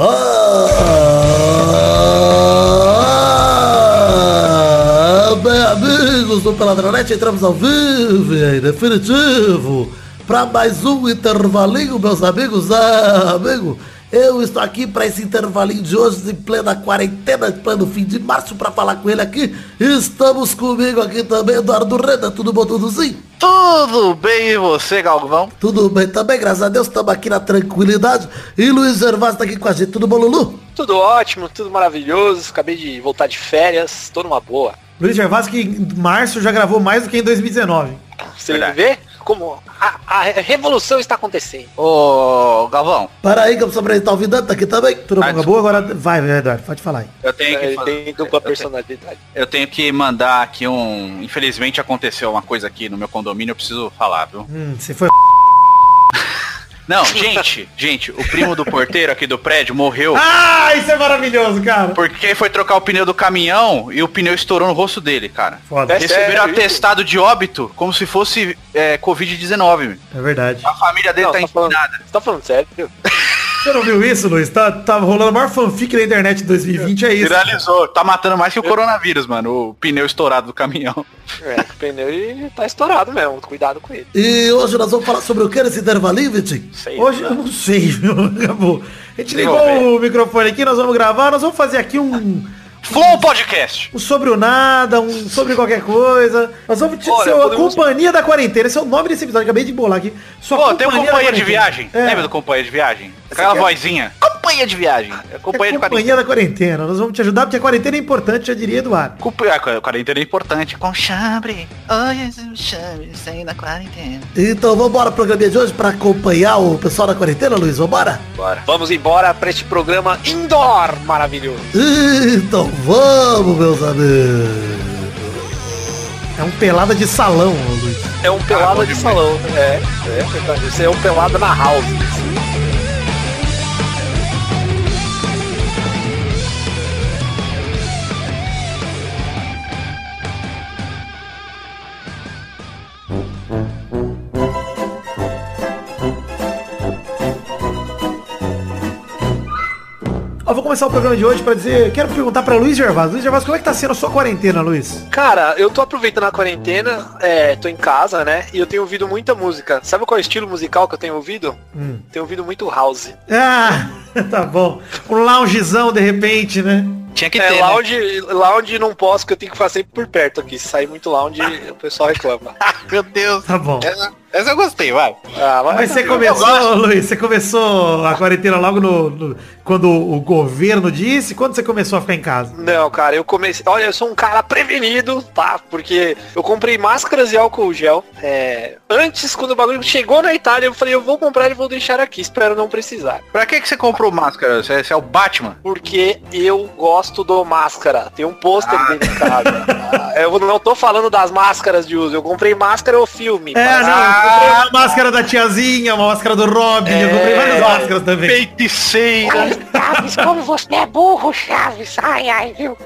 Ah, bem, amigos do Peladronete, entramos ao vivo e definitivo para mais um intervalinho, meus amigos. Ah, amigo, eu estou aqui para esse intervalinho de hoje, em plena quarentena, em pleno fim de março, para falar com ele aqui. Estamos comigo aqui também, Eduardo Reda. Tudo bom, tudo sim? Tudo bem e você, Galvão? Tudo bem também, graças a Deus, estamos aqui na tranquilidade. E Luiz Gervásio está aqui com a gente. Tudo bom, Lulu? Tudo ótimo, tudo maravilhoso. Acabei de voltar de férias, tô numa boa. Luiz Gervásio que em março já gravou mais do que em 2019. Você Verdade. vê como a, a revolução está acontecendo. Ô, Galvão, Para aí que eu preciso apresentar o Vidante, tá aqui também. Tudo Ah, bom, acabou? Agora vai, Eduardo, pode falar aí. eu tenho que Ele fazer- tem dupla eu tenho- personalidade. Eu tenho que mandar aqui um. Infelizmente aconteceu uma coisa aqui no meu condomínio, eu preciso falar, viu? Hum, você foi Não, gente, gente, o primo do porteiro aqui do prédio morreu Ah, isso é maravilhoso, cara. porque foi trocar o pneu do caminhão e o pneu estourou no rosto dele, cara. Foda. É Receberam sério atestado de óbito como se fosse é, Covid-19. É verdade. A família dele Não, tá tá falando, internada. você tá falando sério? Você não viu isso, Luiz? Tá, tá rolando a maior fanfic da internet de 2020, é isso. Viralizou. Tá matando mais que o coronavírus, mano. O pneu estourado do caminhão. É, o pneu tá estourado mesmo, cuidado com ele. E hoje nós vamos falar sobre o que nesse intervalinho, Vitinho? Sei Hoje eu não sei, viu? Acabou. A gente ligou o microfone aqui, nós vamos gravar, nós vamos fazer aqui um, Flow Podcast. um sobre o nada, um sobre qualquer coisa. Nós vamos te Olha, ser a podemos- companhia da quarentena. Esse é o nome desse episódio, acabei de bolar aqui. Sua Pô, tem um companhia de viagem. É. Lembra do companhia de viagem? Aquela quer- vozinha. Companhia de viagem. É É companhia de companhia da quarentena. Nós vamos te ajudar porque a quarentena é importante, já diria Eduardo. quarentena. A quarentena é importante. Com chambre. Olha o chambre, sem da quarentena. Então vamos embora pro programinha de hoje para acompanhar o pessoal da quarentena, Luiz? Vambora? Bora. Vamos embora pra este programa indoor maravilhoso. Então vamos, meus amigos. É um pelada de salão, Luiz. É um pelada bom de salão. É, é. Esse é um pelada na house. Começar o programa de hoje pra dizer, quero perguntar pra Luiz Gervásio. Luiz Gervásio, como é que tá sendo a sua quarentena, Luiz? Cara, eu tô aproveitando a quarentena, é, tô em casa, né? E eu tenho ouvido muita música. Sabe qual é o estilo musical que eu tenho ouvido? Hum. Tenho ouvido muito house. Ah, tá bom. Um loungezão de repente, né? Tinha que É, ter, né? lounge, lounge não posso, que eu tenho que ficar sempre por perto aqui. Se sair muito lounge, o pessoal reclama. Meu Deus. Tá bom. Essa, essa eu gostei, vai. Ah, Mas você começou, Luiz, você começou a quarentena logo no, no- quando o governo disse? Quando você começou a ficar em casa? Não, cara, eu comecei. Olha, eu sou um cara prevenido, tá? Porque eu comprei máscaras e álcool gel. é, Antes, quando o bagulho chegou na Itália, eu falei, eu vou comprar e vou deixar aqui. Espero não precisar. Pra que, que você comprou máscara? Você, você é o Batman? Porque eu gosto do máscara. Tem um pôster dele em casa. Ah, eu não tô falando das máscaras de uso. Eu comprei máscara ou filme. É, Mas- não, comprei uma máscara da tiazinha, uma máscara do Robin, eu comprei várias máscaras também. Feiticeira. Chaves, como você é burro, Chaves. Ai, ai, viu?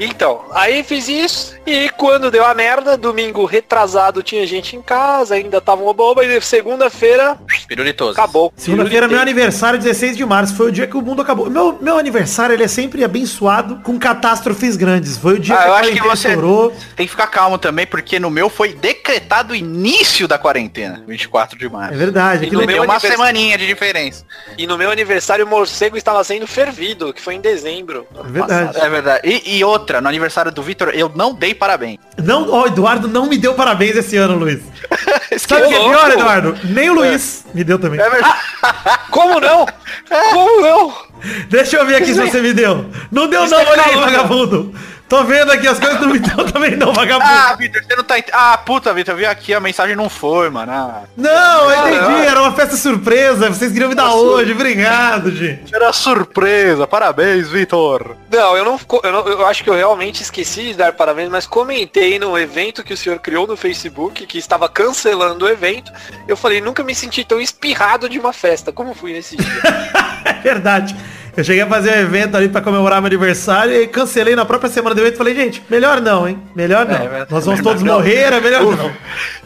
Então, aí fiz isso e quando deu a merda, domingo retrasado tinha gente em casa, ainda tava uma boba e segunda-feira Pirulitoso. acabou. Segunda-feira é meu aniversário, 16 de março. Foi o dia que o mundo acabou. Meu, meu aniversário, ele é sempre abençoado com catástrofes grandes. Foi o dia Ah, que eu a acho que você estourou. tem que ficar calmo também, porque no meu foi decretado o início da quarentena, 24 de É março. verdade. E Aquilo no Deu meu uma anivers- semaninha de diferença. E no meu aniversário o morcego estava sendo fervido, que foi em dezembro. É verdade. passado. É verdade. E, e outra, no aniversário do Vitor, eu não dei parabéns. Não, ó, o Eduardo não me deu parabéns esse ano, Luiz. Sabe o que é pior. Eduardo? Nem o Luiz me deu também. É verdade. Como não? Como não? Deixa eu ver aqui se você me deu. Não deu Isso não, é olha aí, vagabundo. Tô vendo aqui as coisas que não me deu também não, vagabundo. Ah, Vitor, você não tá. ent- Ah, puta, Vitor, eu vi aqui, a mensagem não foi, mano. Ah, Não, eu Não, entendi, não. era uma festa surpresa. Vocês queriam me dar hoje. Obrigado, gente. era surpresa. Parabéns, Vitor. Não, eu não, eu não- eu acho que eu realmente esqueci de dar parabéns, mas comentei no evento que o senhor criou no Facebook, que estava cancelando o evento. Eu falei, nunca me senti tão espirrado de uma festa. Como fui nesse dia? É verdade. Eu cheguei a fazer um evento ali pra comemorar meu aniversário e cancelei na própria semana do evento. Falei, gente, melhor não, hein? Melhor não. É, Nós vamos melhor todos não. morrer, é melhor O, não.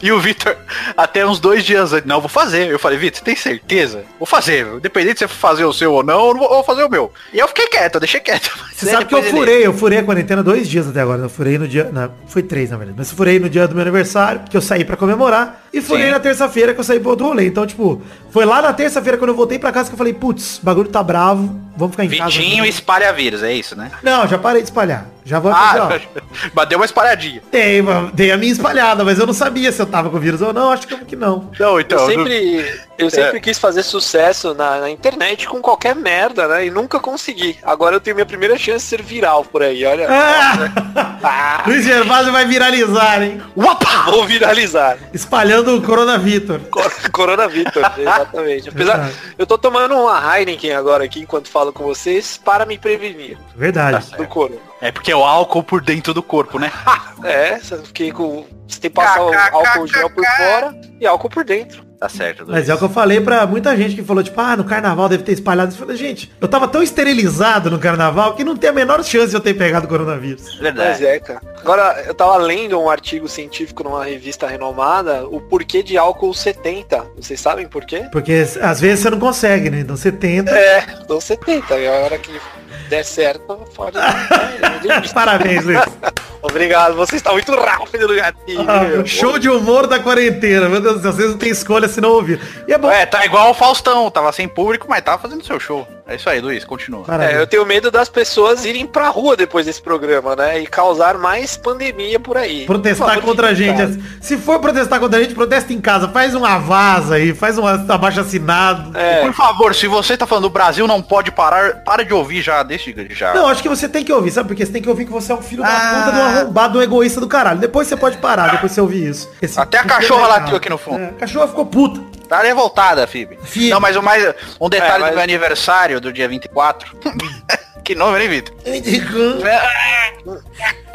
E o Vitor, até uns dois dias antes, não, vou fazer. Eu falei, Vitor, tem certeza? Vou fazer. Independente se você fazer o seu ou não, eu não vou, vou fazer o meu. E eu fiquei quieto, eu deixei quieto. Você sabe que eu furei, eu furei a quarentena dois dias até agora. Eu furei no dia. Não, foi três, na verdade. Mas eu furei no dia do meu aniversário, que eu saí pra comemorar. E furei Sim. na terça-feira que eu saí pro outro rolê. Então, tipo, foi lá na terça-feira quando eu voltei pra casa que eu falei, putz, o bagulho tá bravo, vamos ficar em casa. Vitinho espalha vírus, é isso, né? Não, já parei de espalhar. Já vou fazer. Ah, mas deu uma espalhadinha. Dei, uma- dei a minha espalhada, mas eu não sabia se eu tava com vírus ou não. Acho que, que não. Não, Eu então. sempre, eu sempre É. quis fazer sucesso na, na internet com qualquer merda, né? E nunca consegui. Agora eu tenho minha primeira chance de ser viral por aí, olha. Ah! Ah, Luiz Gervásio vai viralizar, hein? vou viralizar. Espalhando o Corona Vitor. Cor- Corona Vitor, exatamente. Apesar, Verdade. eu tô tomando uma Heineken agora aqui enquanto falo com vocês para me prevenir Verdade. do corona. É porque é o álcool por dentro do corpo, né? É, você fiquei com. Você tem que passar o álcool gel por fora e álcool por dentro. Tá certo. Luiz. Mas é o que eu falei pra muita gente que falou, tipo, ah, no carnaval deve ter espalhado. Eu falei, gente, eu tava tão esterilizado no carnaval que não tem a menor chance de eu ter pegado coronavírus. Mas Verdade. é, cara. Agora, eu tava lendo um artigo científico numa revista renomada, o porquê de álcool 70. Vocês sabem por quê? Porque às vezes você não consegue, né? Então você tenta. É, dou 70. E a hora que der certo, pode. Parabéns, Luiz. Obrigado, você está muito rápido no gatinho. Ah, show de humor da quarentena. Meu Deus do céu, vocês não têm escolha se não ouvir. E é bom. É, tá igual o Faustão, tava sem público, mas tava fazendo seu show. É isso aí, Luiz, continua. É, eu tenho medo das pessoas irem pra rua depois desse programa, né? E causar mais pandemia por aí. Protestar Por favor, contra a gente. casa. Se for protestar contra a gente, protesta em casa. Faz uma vaza aí, faz um abaixo assinado. É, Por favor, se você tá falando o Brasil não pode parar, para de ouvir já, deixa de já. Não, acho que você tem que ouvir, sabe? Porque você tem que ouvir que você é um filho da Ah. puta de um arrombado, um egoísta do caralho. Depois você pode parar, depois você ouvir isso. Esse Até a cachorra é legal. latiu aqui no fundo. É, a cachorra ficou puta. Tá revoltada, Fib. Fib. Não, mas o mais. Um detalhe É, mas- do meu aniversário do dia 24. que nome, hein, Vitor?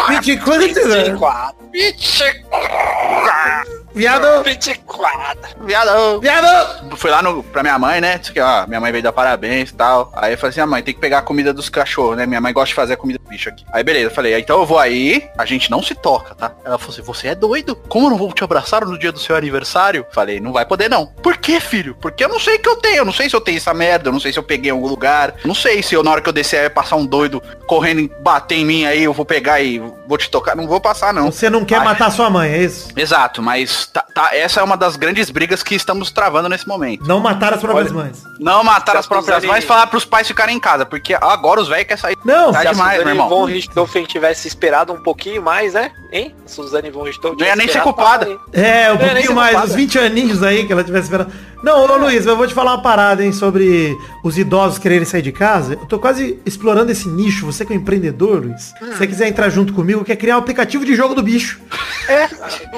24, 24. Viado, 24. Viado. viado. Fui lá no, pra minha mãe, né? Disse que, ó, minha mãe veio dar parabéns e tal. Aí eu falei assim, ah, mãe, tem que pegar a comida dos cachorros, né? Minha mãe gosta de fazer a comida do bicho aqui. Aí beleza, eu falei, então eu vou aí, a gente não se toca, tá? Ela falou assim, você é doido? Como eu não vou te abraçar no dia do seu aniversário? Falei, não vai poder não. Por que, filho? Porque eu não sei o que eu tenho, eu não sei se eu tenho essa merda, eu não sei se eu peguei em algum lugar, não sei se eu, na hora que eu descer aí passar um doido correndo e bater em mim aí, eu vou pegar e vou te tocar. Não vou passar não. Você não quer Ai. matar sua mãe, é isso? Exato, mas tá- tá- essa é uma das grandes brigas que estamos travando nesse momento. Não matar as próprias Olha- mães. Não matar Se as próprias Suzane- mães, falar pros pais ficarem em casa, porque agora os velhos querem sair. Não, Tá Se a demais, meu irmão. von Richthofen tivesse esperado um pouquinho mais, né? Hein? Suzane von Richthofen Não ia nem ser esperado, culpada. É, um pouquinho mais, culpada. uns 20 aninhos aí que ela tivesse esperando. Não, ô Luiz, eu vou te falar uma parada, hein, sobre os idosos quererem sair de casa. Eu tô quase explorando esse nicho. Você que é um empreendedor, Luiz. Hum. Se você quiser entrar junto comigo, quer criar um aplicativo de jogo do bicho. É,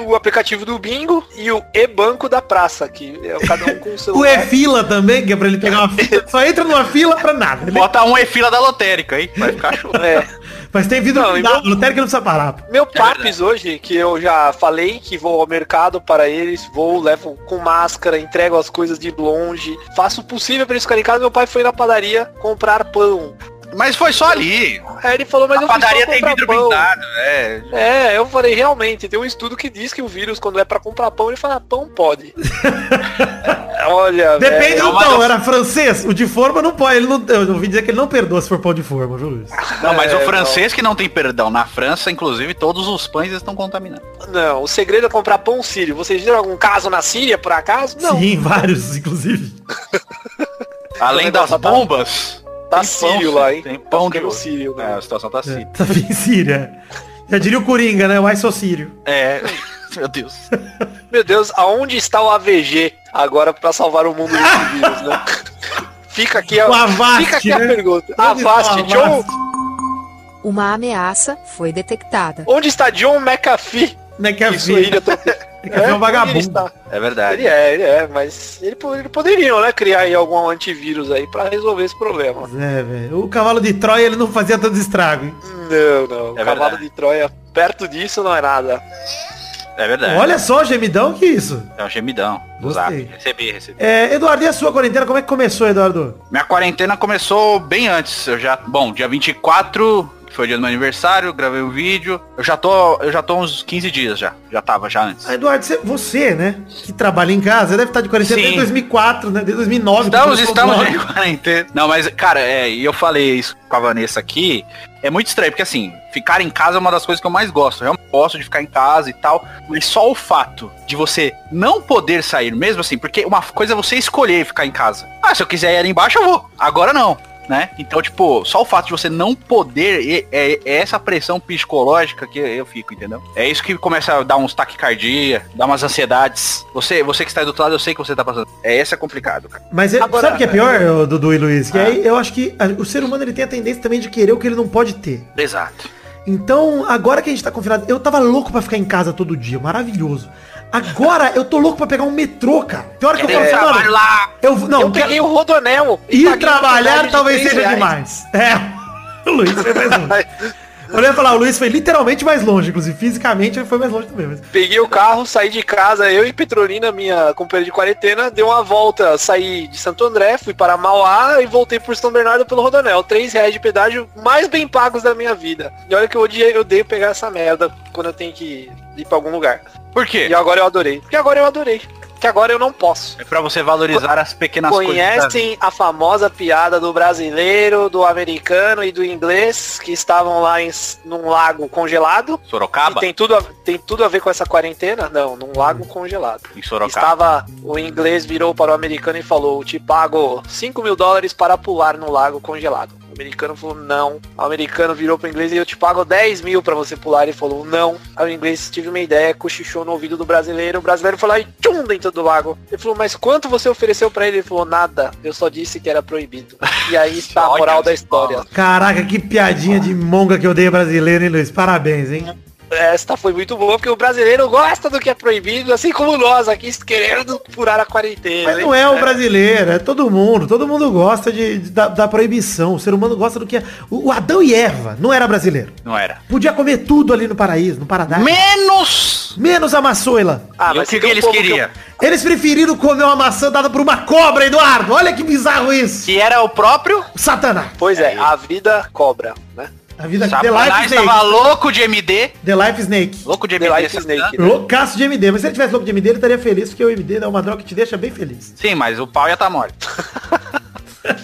o aplicativo do bingo e o e-banco da praça, que é cada um com o seu. O E-fila também, que é pra ele pegar uma fila. Só entra numa fila pra nada. Ele- Bota um e fila da lotérica aí, vai ficar show. É. Mas tem vidro Não, blindado, então- lotérica não precisa parar. Meu papis hoje, que eu já falei que vou ao mercado para eles, vou, levo com máscara, entrego as coisas de longe, faço o possível para eles ficarem em casa. Meu pai foi na padaria comprar pão. Mas foi só ali. Aí ele falou, mas a eu padaria tem vidro pão. blindado, é. É, eu falei, realmente, tem um estudo que diz que o vírus, quando é pra comprar pão, ele fala, pão pode. Olha, Depende velho. do pão, era francês. O de forma não pode. Ele não, eu ouvi dizer que ele não perdoa se for pão de forma, viu, Luiz? Não, mas É, o francês que não tem perdão. Na França, inclusive, todos os pães estão contaminados. Não, o segredo é comprar pão sírio. Vocês viram algum caso na Síria, por acaso? Não. Sim, vários, inclusive. Além das bombas, Tá tem pão, sírio lá, hein? Tem pão Tá de ficando sírio, né? É, a situação tá assim. Tá bem Síria. Já diria o Coringa, né? O I sou Sírio. É. Meu Deus. Meu Deus, aonde está o AVG agora pra salvar o mundo desse vírus, né? Fica aqui a, O Avast, fica aqui a né? pergunta. Está o Avast, John? Uma ameaça foi detectada. onde está John McAfee? É Isso tô... É é um vagabundo. ele está? É verdade. Ele é, ele é, mas ele, ele poderiam, né, criar aí algum antivírus aí pra resolver esse problema. É, velho. O cavalo de Troia, ele não fazia tanto estrago, hein? Não, não, É cavalo verdade. de Troia, perto disso não é nada. É verdade. Olha só o gemidão, que isso? É um gemidão do Gostei. zap. Recebi, recebi. É, Eduardo, e a sua quarentena? Como é que começou, Eduardo? Minha quarentena começou bem antes. Eu já. Bom, dia 24 que foi o dia do meu aniversário, gravei um vídeo. Eu já tô, eu já tô uns 15 dias já. Já tava já antes. Ah, Eduardo, você, né, que trabalha em casa, deve estar de quarentena desde Sim. 2004, né? Desde 2009. que Estamos, o estamos em quarentena. Não, mas, cara, é, e eu falei isso com a Vanessa aqui. É muito estranho, porque assim, ficar em casa é uma das coisas que eu mais gosto. Eu realmente gosto de ficar em casa e tal. Mas só o fato de você não poder sair mesmo assim, porque uma coisa é você escolher ficar em casa. Ah, se eu quiser ir ali embaixo, eu vou. Agora não. Né? Então, tipo, só o fato de você não poder, e- é, é essa pressão psicológica que eu fico, entendeu? É isso que começa a dar uns taquicardia, dar umas ansiedades. Você, você que está aí do outro lado, eu sei que você tá passando. É, esse é complicado, cara. Mas é- Agora- sabe o que é pior, ô, Dudu e Luiz? Que Ah. aí eu acho que o ser humano ele tem a tendência também de querer o que ele não pode ter. Exato. Então, agora que a gente tá confinado, eu tava louco pra ficar em casa todo dia, maravilhoso. Agora eu tô louco pra pegar um metrô, cara. Tem hora que eu Tem falo assim, mano, lá. eu não, eu peguei o Rodonel. e ir trabalhar talvez seja reais. demais. É. O Luiz foi mais longe. Eu ia falar, o Luiz foi literalmente mais longe, inclusive fisicamente ele foi mais longe também. Mas... Peguei o carro, saí de casa, eu e Petrolina, minha companheira de quarentena, deu uma volta, saí de Santo André, fui para Mauá e voltei por São Bernardo pelo Rodonel. Três reais de pedágio mais bem pagos da minha vida. E olha que eu odiei, eu odeio pegar essa merda quando eu tenho que ir pra algum lugar. Por quê? E agora eu adorei. Porque agora eu adorei. Porque agora eu não posso. É pra você valorizar as pequenas coisas. da vida. Conhecem a famosa piada do brasileiro, do americano e do inglês que estavam lá em, num lago congelado? Sorocaba? Tem tudo, a, tem tudo a ver com essa quarentena? Não, num lago congelado. Em Sorocaba. Estava, o inglês virou para o americano e falou, te pago 5 mil dólares para pular no lago congelado. O americano falou, não. O americano virou para o inglês e eu te pago 10 mil para você pular. Ele falou, não. Aí o inglês tive uma ideia, cochichou no ouvido do brasileiro. O brasileiro falou, e tchum, dentro do lago. Ele falou, mas quanto você ofereceu para ele? Ele falou, nada. Eu só disse que era proibido. E aí está a moral da história. Caraca, que piadinha de monga que eu dei brasileiro, hein, Luiz? Parabéns, hein? Esta foi muito boa, porque o brasileiro gosta do que é proibido, assim como nós aqui querendo furar a quarentena. Mas hein? não é o brasileiro, é todo mundo. Todo mundo gosta de, de- da, da proibição. O ser humano gosta do que é. O, o Adão e Eva não era brasileiro. Não era. Podia comer tudo ali no paraíso, no Paradise. Menos! Menos a maçoila. Ah, e o mas que, eles povo que queriam? Eles preferiram comer uma maçã dada por uma cobra, Eduardo. Olha que bizarro isso. Que era o próprio Satanás. Pois é, a vida cobra, né? A vida The Life Snake. estava louco de MD. The Life Snake. Louco de The MD. Life. Snake. né? Loucaço de MD. Mas se ele tivesse louco de MD, ele estaria feliz, porque o MD é uma droga que te deixa bem feliz. Sim, mas o pau ia estar morto.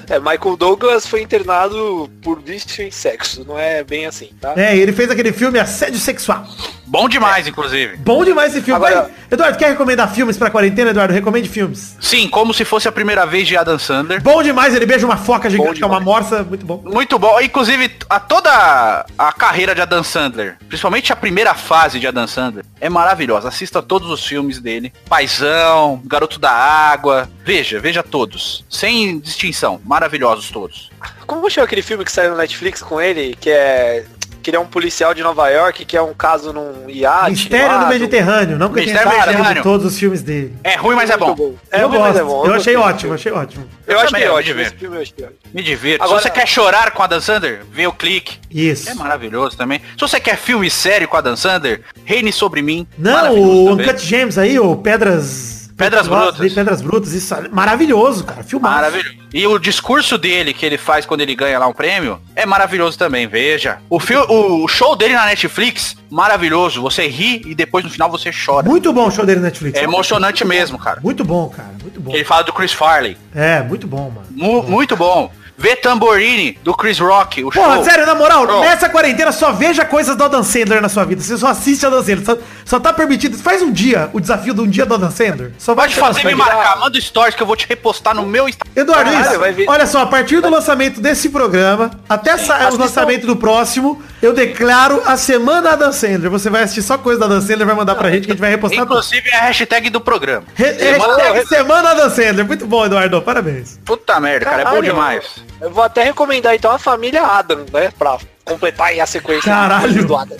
É, Michael Douglas foi internado por vício em sexo, não é bem assim, tá? É, ele fez aquele filme Assédio Sexual. Bom demais, inclusive. Bom demais esse filme. Agora- Vai- Eduardo, quer recomendar filmes pra quarentena, Eduardo? Recomende filmes. Sim, como se fosse a primeira vez de Adam Sandler. Bom demais, ele beija uma foca gigante, que é uma morsa, muito bom. Muito bom. Inclusive, a toda a carreira de Adam Sandler, principalmente a primeira fase de Adam Sandler, é maravilhosa. Assista todos os filmes dele. Paizão, Garoto da Água. Veja, veja todos. Sem distinção. Maravilhosos todos. Como chama aquele filme que saiu no Netflix com ele, que é... Que ele é um policial de Nova York, que é um caso num iate. Mistério lá, do Mediterrâneo, não porque Mistério sabe de Mediterrâneo. todos os filmes dele. É ruim, mas é bom. É eu ruim, mas gosto, é bom. eu achei gostei ótimo, achei ótimo. Eu, Eu achei eu ótimo, esse filme eu achei ótimo. Me divirto. Agora- Se você quer chorar com Adam Sandler, vê o clique. Isso. É maravilhoso também. Se você quer filme sério com Adam Sandler, Reine Sobre Mim. Não, o. Uncut Gems aí, o Pedras... Pedras Brutas. Pedras Brutas, isso é maravilhoso, cara. Filmado. Maravilhoso. E o discurso dele que ele faz quando ele ganha lá um prêmio é maravilhoso também, veja. O, fil o show dele na Netflix, maravilhoso. Você ri e depois no final você chora. Muito bom o show dele na Netflix. É emocionante mesmo, cara. Muito bom, cara. Muito bom. Ele fala do Chris Farley. É, muito bom, mano. Mu- muito bom. Vê Tamborini, do Chris Rock, o Porra, show. sério, na moral, Pronto. nessa quarentena só veja coisas do Adam Sandler na sua vida. Você só assiste Adam Sandler. Só, só tá permitido. Faz um dia, o desafio de um dia do Adam Sandler. Só vai Pode ter fazer me marcar, manda stories que eu vou te repostar no meu Instagram. Eduardo, Caralho, isso, olha só, a partir do lançamento desse programa, até sa- o lançamento do próximo, eu declaro a semana Adam Sandler. Você vai assistir só coisa da Adam Sandler, vai mandar pra gente que a gente vai repostar tudo. Inclusive é a hashtag do programa. Re- hashtag semana Adam Sandler. Muito bom, Eduardo. Parabéns. Puta merda, cara, é bom Caralho, demais. Eu vou até recomendar então a família Adam, né? Pra completar aí a sequência Caralho. do Adam.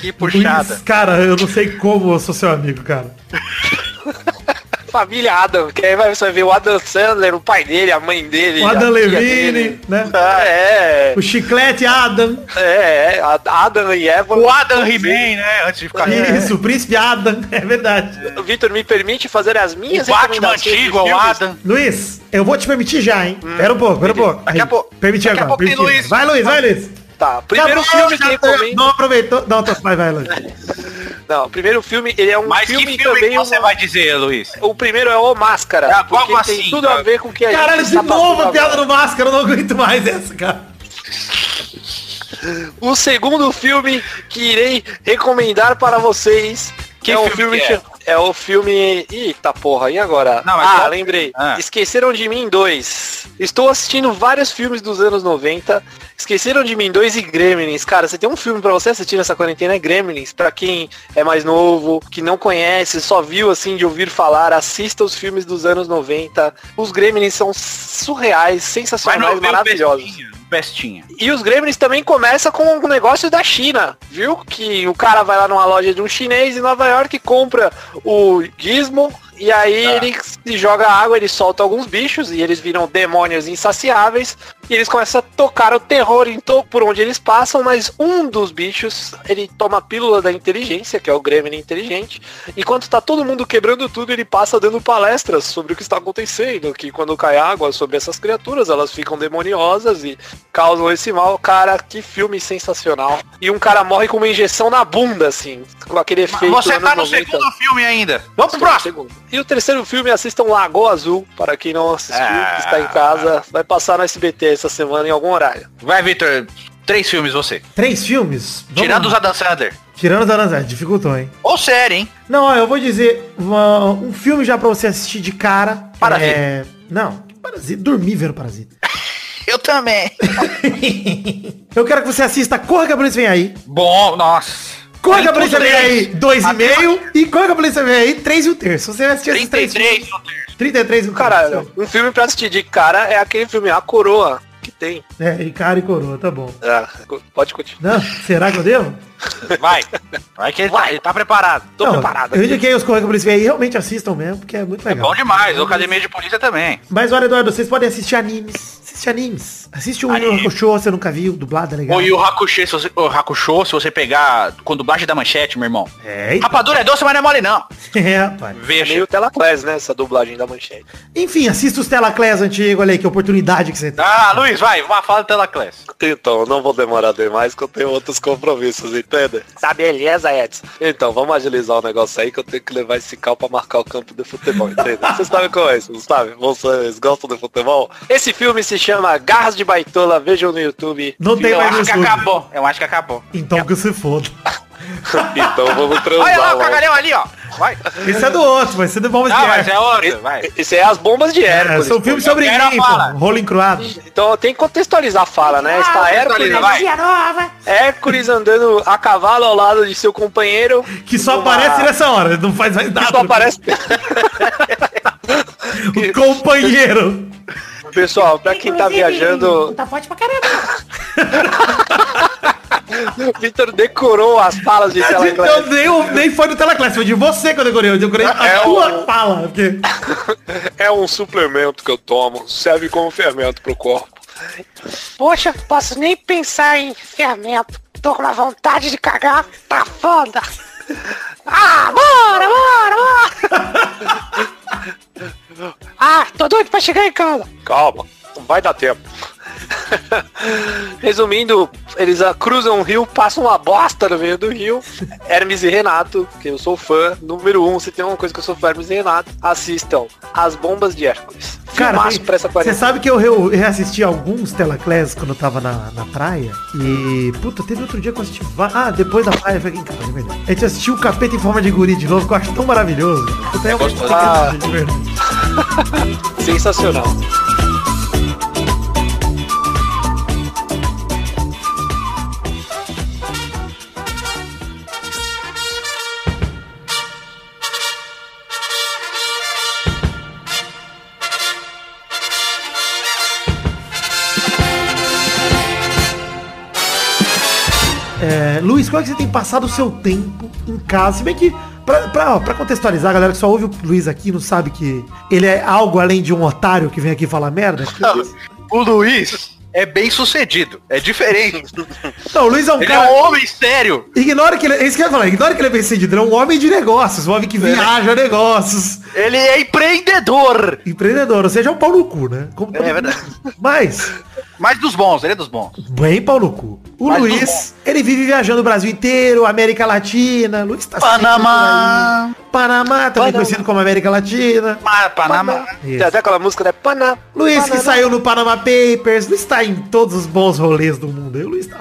Que puxada. Luiz, cara, eu não sei como eu sou seu amigo, cara. Família Adam, que aí vai- você vai ver o Adam Sandler, o pai dele, a mãe dele. O Adam Levine, dele. né? Ah, é, O chiclete Adam. é, é, Adam e Eva. O Adam He-Man, né? Antes de ficar Isso, o príncipe Adam. É verdade. O Vitor me permite fazer as O minhas Batman recomendações de antigo, é o? Adam. Luiz, eu vou te permitir já, hein? Pera um pouco, pera um pouco. Daqui a pouco- Permitir daqui a agora. pouco tem permitir. Luiz. Vai, Luiz, vai, Luiz. Tá, primeiro Acabou, filme que recomendo. Não aproveitou. Não, tô, vai, vai, Luiz. Não, o primeiro filme, ele é um Mas filme, que filme também. que você um- vai dizer, Luiz? O primeiro é o Máscara. Ah, como porque assim, tem tudo cara? a ver com o que a Caralho, gente de está passando novo a piada do máscara, eu não aguento mais essa, cara. O segundo filme que irei recomendar para vocês. Que é um filme filme que que é? É o filme. Eita porra, e agora? Não, ah, qual- lembrei. Ah. Esqueceram de mim 2. Estou assistindo vários filmes dos anos 90. Esqueceram de mim 2 e Gremlins. Cara, você tem um filme pra você assistir nessa quarentena é Gremlins. Pra quem é mais novo, que não conhece, só viu assim de ouvir falar, assista os filmes dos anos 90. Os Gremlins são surreais, sensacionais, maravilhosos. O Pestinha. E os Gremlins também começa com um negócio da China, viu? Que o cara vai lá numa loja de um chinês em Nova York, compra o Gizmo e aí Ah. ele se joga água, ele solta alguns bichos e eles viram demônios insaciáveis e eles começam a tocar o terror em to por onde eles passam, mas um dos bichos, ele toma a pílula da inteligência, que é o Gremlin inteligente, enquanto tá todo mundo quebrando tudo, ele passa dando palestras sobre o que está acontecendo, que quando cai água sobre essas criaturas, elas ficam demoniosas e causam esse mal. Cara, que filme sensacional. E um cara morre com uma injeção na bunda, assim, com aquele efeito. Você tá no 90. segundo filme ainda. Vamos pro próximo. E o terceiro filme, assistam Lagoa Azul, para quem não assistiu, Ah. que está em casa, vai passar no SBT essa semana em algum horário. Vai, Victor. Três filmes você. Três filmes? Vamos Tirando os lá. Adam Sandler. Tirando os Aranzé, dificultou, hein? Ou série, hein? Não, ó, eu vou dizer uma- um filme já pra você assistir de cara. Parasita. É... Não, Parasita. Dormir vendo Parasita. Eu também. Eu quero que você assista Corra que a Polícia Vem Aí. Bom, nossa. Que a Tem Polícia Vem aí, dois e meio. E que a Polícia Vem aí, três e um terço. Você vai assistir esses três 33 filmes. 33 e um terço. Caralho, um filme pra assistir de cara é aquele filme A Coroa, tem. É, e cara e coroa, tá bom. Ah, pode continuar. Não, será que eu devo? Vai. Vai que ele tá, ele tá preparado. Tô Não, preparado. Eu indiquei os Polícia Vem aí, realmente assistam mesmo, porque é muito legal. Bom demais. O Academia de Polícia também. Mas olha, Eduardo, vocês podem assistir animes. Assiste animes. Assiste o Yu. Hakusho, você nunca viu, dublado, é legal. O Yu Hakusho, se você, o Hakusho, se você pegar com dublagem da manchete, meu irmão. É, então. Rapadura é doce, mas não é mole não. é, rapaz. É Veja. meio Telaclass, né? Essa dublagem da manchete. Enfim, assista os Telaclass antigos, olha aí, que oportunidade que você tem. Ah, Luiz, vai. Uma fala do Telaclass. Então, não vou demorar demais que eu tenho outros compromissos, entende? Tá beleza, Edson. Então, vamos agilizar o negócio aí que eu tenho que levar esse cal pra marcar o campo de futebol, entende? Vocês sabem qual é isso, não sabe? Vocês gostam de futebol? Esse filme se chama Garras de Baitola, vejam no YouTube. Não tem Eu mais acho que acabou. Eu acho que acabou. Então que se foda. Então vamos Olha transar lá o cagalhão ali, ó. Vai. Esse é do outro, vai ser do Bombas Não, de Ar. é outro. Vai. Esse é as bombas de É, Hércules. são filmes sobre mim, pô. Rolo encruado. Então tem que contextualizar a fala, né? Está Hércules, contextualiza, vai. Hércules andando a cavalo ao lado de seu companheiro. Que só numa- aparece nessa hora, não faz mais Que nada. só aparece. O companheiro. Pessoal, pra quem tá Inclusive, viajando, Tá forte pra caramba. o Vitor decorou as falas de Eu Teleclass. nem, nem foi do Teleclass, foi de você que eu decorei. Eu decorei a É tua o- fala. Porque... É um suplemento que eu tomo, serve como fermento pro corpo. Poxa, posso nem pensar em fermento. Tô com uma vontade de cagar. Tá foda. Ah, bora, bora, bora. Ah, tô doido pra chegar em casa. Calma, não vai dar tempo. Resumindo, eles cruzam o rio, passam uma bosta no meio do rio. Hermes e Renato, que eu sou fã, número um, se tem uma coisa que eu sou fã, Hermes e Renato, assistam As Bombas de Hércules. Cara, você sabe que eu re- reassisti alguns Telaclass quando eu tava na, na praia. E, puta, teve outro dia que eu assisti. Ah, depois da praia, casa, de verdade. A gente assistiu o Capeta em Forma de Guri de novo, que eu acho tão maravilhoso. Puta, é gostoso. Ah. Sensacional. Luiz, como é que você tem passado o seu tempo em casa? Se bem que, pra, pra, pra contextualizar, a galera que só ouve o Luiz aqui não sabe que ele é algo além de um otário que vem aqui falar merda. O Luiz é bem sucedido. É diferente. Não, o Luiz é um Ele cara... é um homem sério. Ignora que ele. É isso que eu ia falar. Ignora que ele é bem sucedido. Ele é um homem de negócios. Um homem que viaja negócios. Ele é empreendedor. Empreendedor. Ou seja, é um pau no cu, né? Como É verdade. Mas, Mas dos bons, ele é dos bons. bem pau no cu. O Mas Luiz, ele vive viajando o Brasil inteiro, América Latina. Luiz tá sempre Panamá. Panamá, também Panamá. conhecido como América Latina. Panamá. Isso. Tem até aquela música, né? Pana. Luiz que Pana- saiu no Panama Papers. Luiz tá em todos os bons rolês do mundo. E o Luiz tá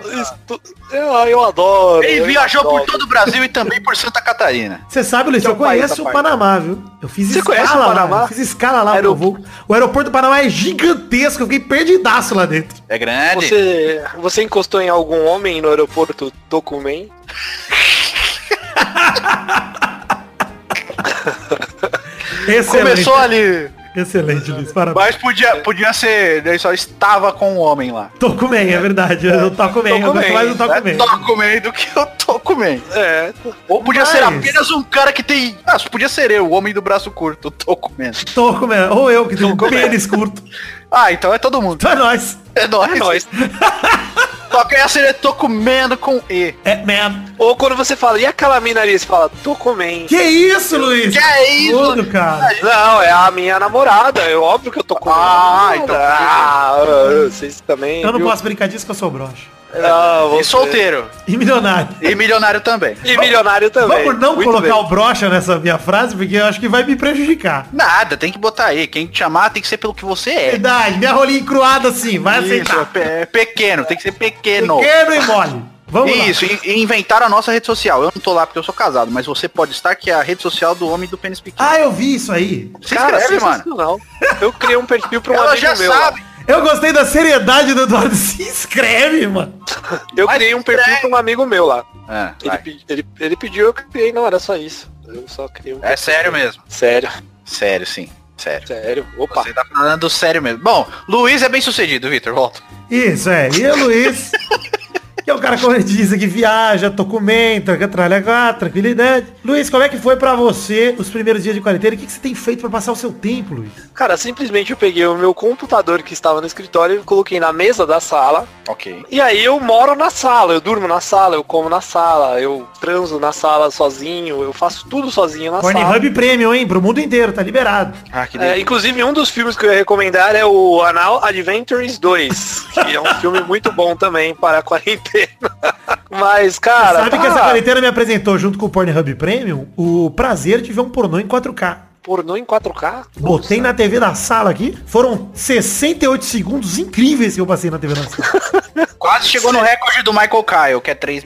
Eu, eu adoro. Ele eu viajou por adoro. todo o Brasil e também por Santa Catarina. Você sabe, Luiz, Que é eu país conheço o. Panamá, viu? Eu fiz Você escala conhece o lá. Panamá? eu Fiz escala lá, Aero- meu voo. O aeroporto do Panamá é gigantesco. Eu fiquei perdidaço lá dentro. É grande. Você, você encostou em algum homem no aeroporto Tocumen? Excelente. Começou ali. Excelente, Luiz. Parabéns. Mas podia, podia ser. Ele só estava com um homem lá. Tô com bem, é verdade. Eu tô com bem. Eu Tô com gosto mais do tô com É bem. Tocumem do que eu tô comendo. É. Ou podia Mas- ser apenas um cara que tem. Ah, podia ser eu, o homem do braço curto. Comendo. Tô com bem. Ou eu, que tenho um pênis curto. Ah, então é todo mundo. É nóis. É nóis. É nóis. Só que essa ele tô comendo com E. É, man. Ou quando você fala, e aquela mina ali? Você fala, Tocumen. Que isso, Luiz? Que é isso? Tudo, cara. Não, é a minha namorada. É óbvio que eu tô com Ah, então- Ah, vocês também. Eu não viu? posso brincar disso que eu sou broxa. Ah, E solteiro. E milionário. E milionário também. E milionário também. Vamos não Muito colocar bem. o brocha nessa minha frase, porque eu acho que vai me prejudicar. Nada, tem que botar aí. Quem te chamar tem que ser pelo que você é. Verdade, minha rolinha encruada assim, vai Isso, é aceitar. pe- é pequeno, tem que ser pequeno. Pequeno e mole. Vamos lá. Isso, e, e inventaram a nossa rede social. Eu não tô lá porque eu sou casado, mas você pode estar que é a rede social do homem do pênis pequeno. Ah, eu vi isso aí. Se Cara, inscreve, mano. Eu criei um perfil pra um Ela amigo já meu. lá. Eu gostei da seriedade do Eduardo. Se inscreve, mano. Eu criei um perfil pra um amigo meu lá. É, Ele, ele, ele pediu, eu criei, não, era só isso. Eu só criei um é sério mesmo. Sério, Sério, sim. Sério. sério. Opa. Você tá falando sério mesmo. Bom, Luiz é bem sucedido, Vitor. Volta. Isso, é. E o Luiz, que é o cara, como ele diz aqui, viaja, documenta, que trabalha com a tranquilidade. Luiz, como é que foi pra você os primeiros dias de quarentena? O que, que você tem feito pra passar o seu tempo, Luiz? Cara, simplesmente eu peguei o meu computador que estava no escritório e coloquei na mesa da sala. Ok. E aí eu moro na sala, eu durmo na sala, eu como na sala, eu transo na sala sozinho, eu faço tudo sozinho na sala. Pornhub Premium, hein? Pro mundo inteiro, tá liberado. Ah, que É, delícia. inclusive, um dos filmes que eu ia recomendar é o Anal Adventures 2, que é um filme muito bom também para a quarentena. Mas, cara... Sabe que tá- essa quarentena me apresentou, junto com o Pornhub Premium, o prazer de ver um pornô em 4K. Pornô em 4K? Botei na TV da sala aqui. Foram 68 segundos incríveis que eu passei na TV da sala. Quase chegou no recorde do Michael Kyle, que é 3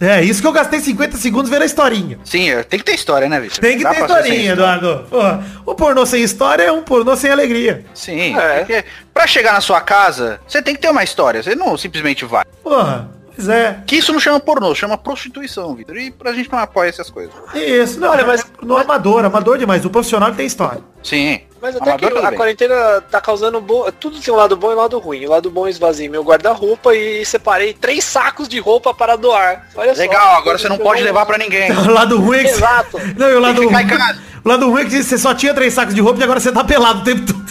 É, isso que eu gastei 50 segundos vendo a historinha. Sim, é, tem que ter história, né, Vitor? Tem que Dá ter historinha, história. Eduardo. Porra, o pornô sem história é um pornô sem alegria. Sim, É. porque pra chegar na sua casa, você tem que ter uma história. Você não simplesmente vai. Porra, pois é. Que isso não chama pornô, chama prostituição, Vitor. E pra gente não apoia essas coisas. Isso, não, Olha, mas no amador, amador demais. O profissional que tem história. Sim. Mas até que Amador, a bem. quarentena tá causando bo... tudo tem um lado bom e um lado ruim. O lado bom eu esvaziei meu guarda-roupa e separei três sacos de roupa para doar. Olha só. Legal, agora você não pode levar pra ninguém. O lado ruim é que... Exato. Não, e o lado que ficar ruim... em casa. O lado ruim é que você só tinha três sacos de roupa e agora você tá pelado o tempo todo.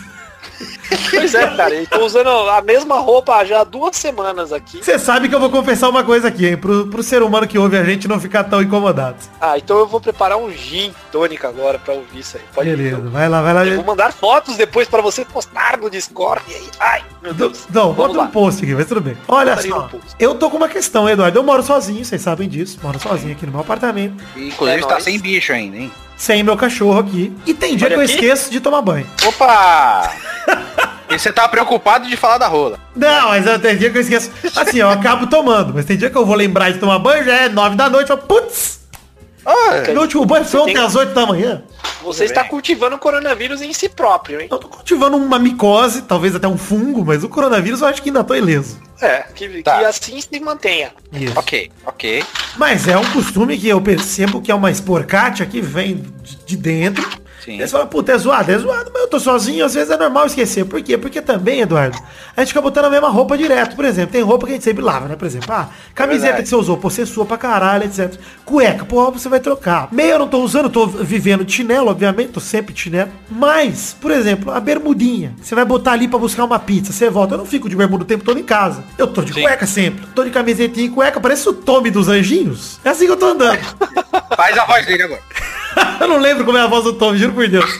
Pois é, cara. Eu tô usando a mesma roupa já há duas semanas aqui. Você sabe que eu vou confessar uma coisa aqui, hein? Pro, pro ser humano que ouve a gente não ficar tão incomodado. Ah, então eu vou preparar um gin tônica agora pra ouvir isso aí. Pode ir, Beleza, então. vai lá, vai lá. Eu vou mandar fotos depois pra você postar no Discord. E aí, ai, meu Deus. Não, Vamos bota lá. um post aqui, mas tudo bem. Olha só, eu tô com uma questão, Eduardo. Eu moro sozinho, vocês sabem disso. Moro sozinho aqui no meu apartamento. E, Inclusive É tá nóis. sem bicho ainda, hein? Sem meu cachorro aqui. E tem dia Olha que eu aqui. esqueço de tomar banho. Opa! e você tá preocupado de falar da rola. Não, mas eu- tem dia que eu esqueço. Assim, eu acabo tomando. Mas tem dia que eu vou lembrar de tomar banho, já é nove da noite. Eu falo, putz, Ah, meu último banho foi ontem tem- às oito da manhã. Você está cultivando o coronavírus em si próprio, hein? Eu tô cultivando uma micose, talvez até um fungo, mas o coronavírus eu acho que ainda tô ileso. É, que, Tá. que assim se mantenha. Isso. ok, ok. Mas é um costume que eu percebo que é uma esporcátia que vem de dentro. Sim. Eles falam, puta, é zoado, é zoado, mas eu tô sozinho, às vezes é normal esquecer. Por quê? Porque também, Eduardo, a gente fica botando a mesma roupa direto. Por exemplo, tem roupa que a gente sempre lava, né? Por exemplo, ah, camiseta verdade. que você usou, pô, você sua pra caralho, etc. Cueca, pô, você vai trocar. Meia eu não tô usando, tô vivendo de chinelo, obviamente, tô sempre de chinelo. Mas, por exemplo, a bermudinha, você vai botar ali pra buscar uma pizza, você volta, eu não fico de bermuda o tempo todo em casa. Eu tô de Sim. cueca sempre, tô de camisetinha e cueca, parece o Tommy dos Anjinhos. É assim que eu tô andando. Faz a voz dele agora. eu não lembro como é a voz do Tommy, juro por Deus.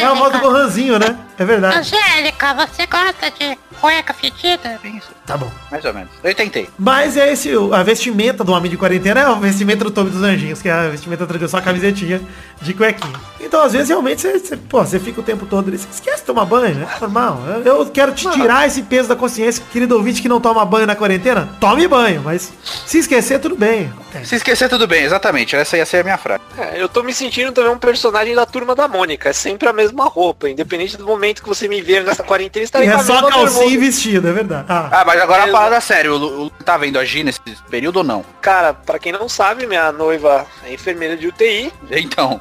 É a voz do Gohanzinho, né? É verdade. Angélica, você gosta de cueca fedida? Tá bom. Mais ou menos. Eu tentei. Mas é esse, o- a vestimenta do homem de quarentena é o vestimenta do Toby dos Anjinhos, que é a vestimenta tradicional, a camisetinha de cuequinha. Então, às vezes, realmente, você, você, pô, você fica o tempo todo ali, você esquece de tomar banho, né? Normal. Eu, eu quero te tirar esse peso da consciência, querido ouvinte que não toma banho na quarentena, tome banho, mas se esquecer, tudo bem. Se esquecer, tudo bem, exatamente. Essa ia ser a minha frase. É, eu tô me sentindo também um personagem da turma da Mônica. É sempre a mesma roupa. Independente do momento que você me ver nessa quarentena, E com é a só calcinha e vestido, é verdade. Ah, Ah, mas agora É, uma parada séria. O Lu, o Lu tá vendo agir nesse período ou não? Cara, pra quem não sabe, minha noiva é enfermeira de UTI. Então.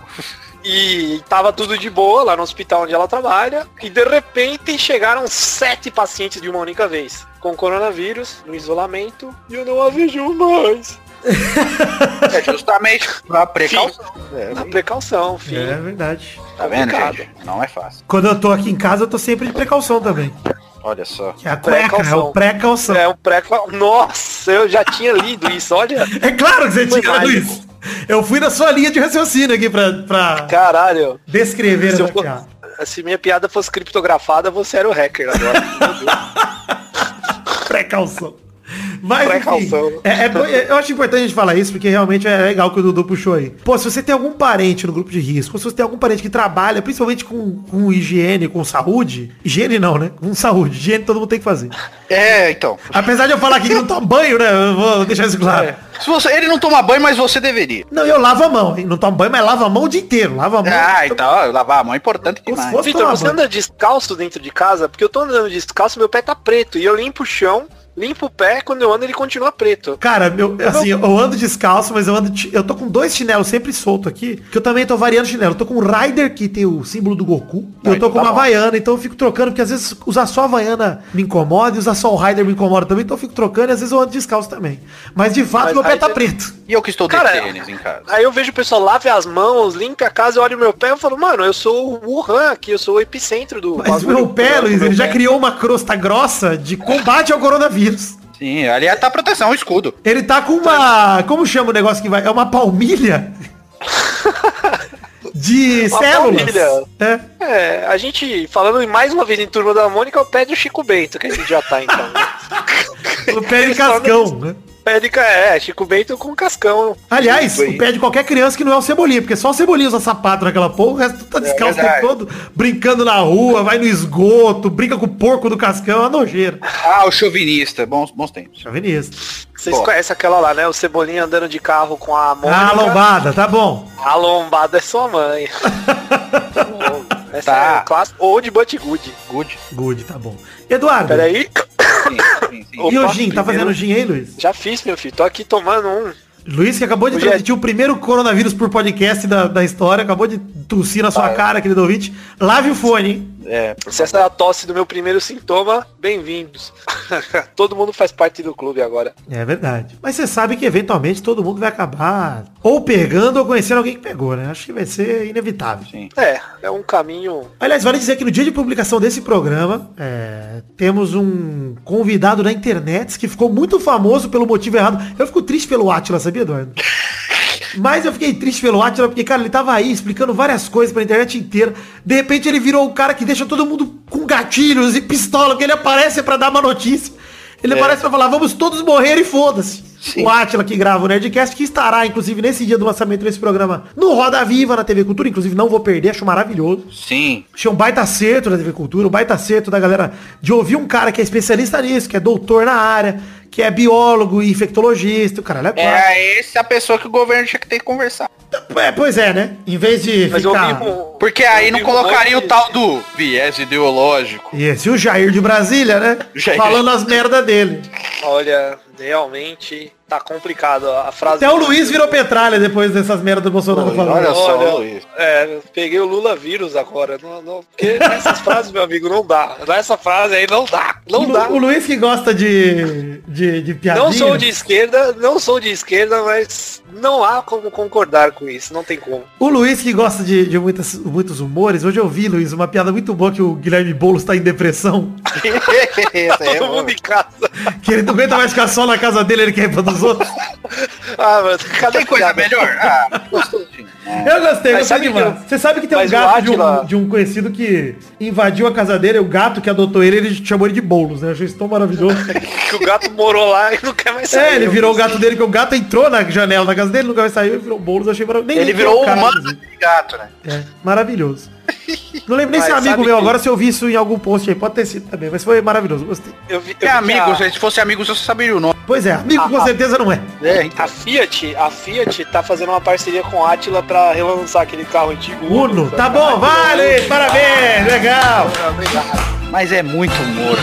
E tava tudo de boa lá no hospital onde ela trabalha. E de repente chegaram sete pacientes de uma única vez. Com coronavírus, no isolamento. E eu não a vejo mais. É justamente pra precaução. É, Na precaução, filho. é verdade. tá vendo, complicado. gente? Não é fácil. Quando eu tô aqui em casa, eu tô sempre de precaução também. Olha só. Que é a cueca, é Precaução. o precaução. É um pré Nossa, eu já tinha lido isso, olha. É claro que você Foi tinha mágico. isso. Eu fui na sua linha de raciocínio aqui pra, pra Caralho. descrever Se, for- se minha piada fosse criptografada, você era o hacker agora. Precaução. Mas, Precaução. enfim, é, é é- eu acho importante a gente falar isso, porque realmente é legal que o Dudu puxou aí. Pô, se você tem algum parente no grupo de risco, ou se você tem algum parente que trabalha, principalmente com, com higiene, com saúde, higiene não, né? Com saúde, higiene todo mundo tem que fazer. É, então. Apesar de eu falar aqui que não toma banho, né? Eu vou deixar isso claro. Se você, ele não toma banho, mas você deveria. Não, eu lavo a mão, hein? Não tomo banho, mas lavo a mão o dia inteiro. Lavo a mão. Ah, então, lavar a mão é importante demais. Vitor, você banho. anda descalço dentro de casa? Porque eu tô andando descalço, meu pé tá preto. E eu limpo o chão, limpo o pé, quando eu ando ele continua preto. Cara, meu, assim, eu ando descalço, mas eu ando. de- Eu tô com dois chinelos sempre solto aqui. Que eu também tô variando chinelo. Eu tô com um Rider que tem o símbolo do Goku. Ah, eu tô então com tá uma bom. Havaiana, então eu fico trocando, porque às vezes usar só a Havaiana me incomoda e usar só o Rider me incomoda também. Então eu fico trocando e às vezes eu ando descalço também. Mas de fato Mas meu pé tá preto. E eu que estou de Cara, tênis em casa. Aí eu vejo o pessoal lave as mãos, limpe a casa, eu olho meu pé e falo, mano, eu sou o Wuhan aqui, eu sou o epicentro do. Mas bagulho. meu pé, Luiz, ele já pé. criou uma crosta grossa de combate ao coronavírus. Sim, ali tá a proteção, o escudo. Ele tá com uma. Como chama o negócio que vai? É uma palmilha? De Uma células. É. É, a gente, falando mais uma vez em turma da Mônica, é o pé do Chico Bento, que a gente já tá então. O pé de cascão, né? Pé de ca- é, Chico Bento com cascão. Aliás, o pé de qualquer criança que não é o Cebolinha, porque só o Cebolinha usa sapato naquela porra, o resto tá descalço o tempo todo, brincando na rua, vai no esgoto, brinca com o porco do cascão, é uma nojeira. Ah, o chauvinista. Bons, bons tempos. Chauvinista. Vocês Pô. conhecem aquela lá, né? O Cebolinha andando de carro com a Mônica. Ah, lombada, tá bom. A lombada é sua mãe. Essa Tá. é clássico. Ou de Butt Good. Good. Good, tá bom. Eduardo, Peraí. Sim, sim, sim. Opa, e o gin? Tá fazendo gin aí, Luiz? Já fiz, meu filho. Tô aqui tomando um. Luiz, que acabou de Hoje é- transmitir o primeiro coronavírus por podcast da, da história, acabou de tossir na sua Ah, é. cara, querido ouvinte. Lave o fone, hein? É, Se essa é a tosse do meu primeiro sintoma, bem-vindos. Todo mundo faz parte do clube agora. É verdade. Mas você sabe que eventualmente todo mundo vai acabar ou pegando ou conhecendo alguém que pegou, né? Acho que vai ser inevitável. sim. É, é um caminho. Aliás, vale dizer que no dia de publicação desse programa, é, temos um convidado na internet que ficou muito famoso pelo motivo errado. Eu fico triste pelo Atila, sabia, Eduardo? Mas eu fiquei triste pelo Atila porque, cara, ele tava aí explicando várias coisas pra internet inteira. De repente ele virou o cara que deixa todo mundo com gatilhos e pistola, que ele aparece pra dar uma notícia. Ele aparece pra falar, vamos todos morrer e foda-se. O Atila que grava o Nerdcast, que estará, inclusive, nesse dia do lançamento desse programa no Roda Viva na TV Cultura. Inclusive, não vou perder, acho maravilhoso. Sim. Achei um baita acerto da TV Cultura, um baita acerto da galera de ouvir um cara que é especialista nisso, que é doutor na área, que é biólogo e infectologista, o cara é, É essa a pessoa que o governo tinha que ter que conversar. é, Pois é, né? Em vez de Mas ficar... um- Porque aí não colocaria o tal do viés ideológico. E esse o Jair de Brasília, né? Jair. Falando as merda dele. Olha, realmente tá complicado a frase. Até o Luiz virou petralha depois dessas merdas do Bolsonaro falando. Olha só, Olha, Luiz. É, peguei o Lula vírus agora. Não, não, porque nessas frases, meu amigo, não dá. Nessa frase aí não dá. Não o, Lu- dá. o Luiz que gosta de, de, de piadinha. Não sou de esquerda, não sou de esquerda, mas não há como concordar com isso. Não tem como. O Luiz que gosta de, de muitas, muitos humores. Hoje eu vi, Luiz, uma piada muito boa que o Guilherme Boulos tá em depressão. É Todo mundo em casa. Que ele não aguenta mais ficar só na casa dele, ele quer ir pra dos outros. Ah, mas cada Tem coisa piada. melhor? Ah, gostosinho. Eu gostei, Mas gostei demais. eu- Você sabe que tem um mas o gato de um, de um conhecido que invadiu a casa dele, o gato que adotou ele, ele chamou ele de Boulos, né? Eu achei isso tão maravilhoso. Que o gato morou lá e não quer mais sair. É, ele virou o gato dele, que o gato entrou na janela da casa dele, nunca vai sair, ele virou Boulos, eu achei maravilhoso. Nem Ele virou o humano gato, né? É, maravilhoso. Não lembro nem se é amigo meu que- agora, se eu vi isso em algum post aí, pode ter sido também, mas foi maravilhoso, gostei. Eu vi, eu É vi amigo, a- se fosse amigo, você saberia o nome. Pois é, amigo com Ah, certeza não é. É, então. A Fiat, a Fiat tá fazendo uma parceria com a Atila pra relançar aquele carro antigo. Uno, tá bom, vale, parabéns, legal. Mas é muito humor.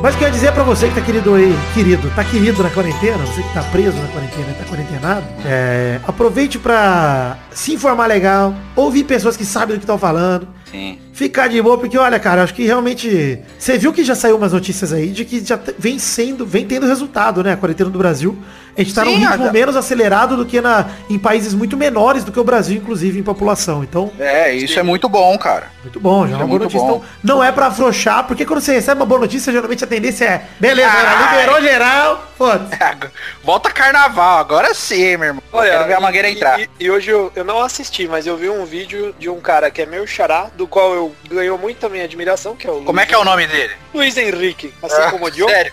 Mas que eu ia dizer pra você que tá querido aí, querido, tá querido na quarentena, você que tá preso na quarentena, tá quarentenado, é, aproveite pra se informar legal, ouvir pessoas que sabem do que estão falando, Sim. Ficar de boa, porque olha, cara, acho que realmente. Você viu que já saiu umas notícias aí de que já vem sendo, vem tendo resultado, né? A quarentena do Brasil. A gente tá num Sim, ritmo a- menos acelerado do que na, em países muito menores do que o Brasil, inclusive, em população. Então, É, isso é muito bom, cara. muito bom, já é uma boa notícia. bom. Então, não é pra afrouxar, porque quando você recebe uma boa notícia, geralmente a tendência é, beleza, Ai. liberou geral, foda Volta carnaval, agora sim, meu irmão. Olha, Quero ver a mangueira e- entrar. E, e hoje eu, eu não assisti, mas eu vi um vídeo de um cara que é meu xará, do qual eu ganhou muito também admiração, que é o Como é que é o nome dele? Luiz Henrique. Assim Ah, como o Diogo. Sério?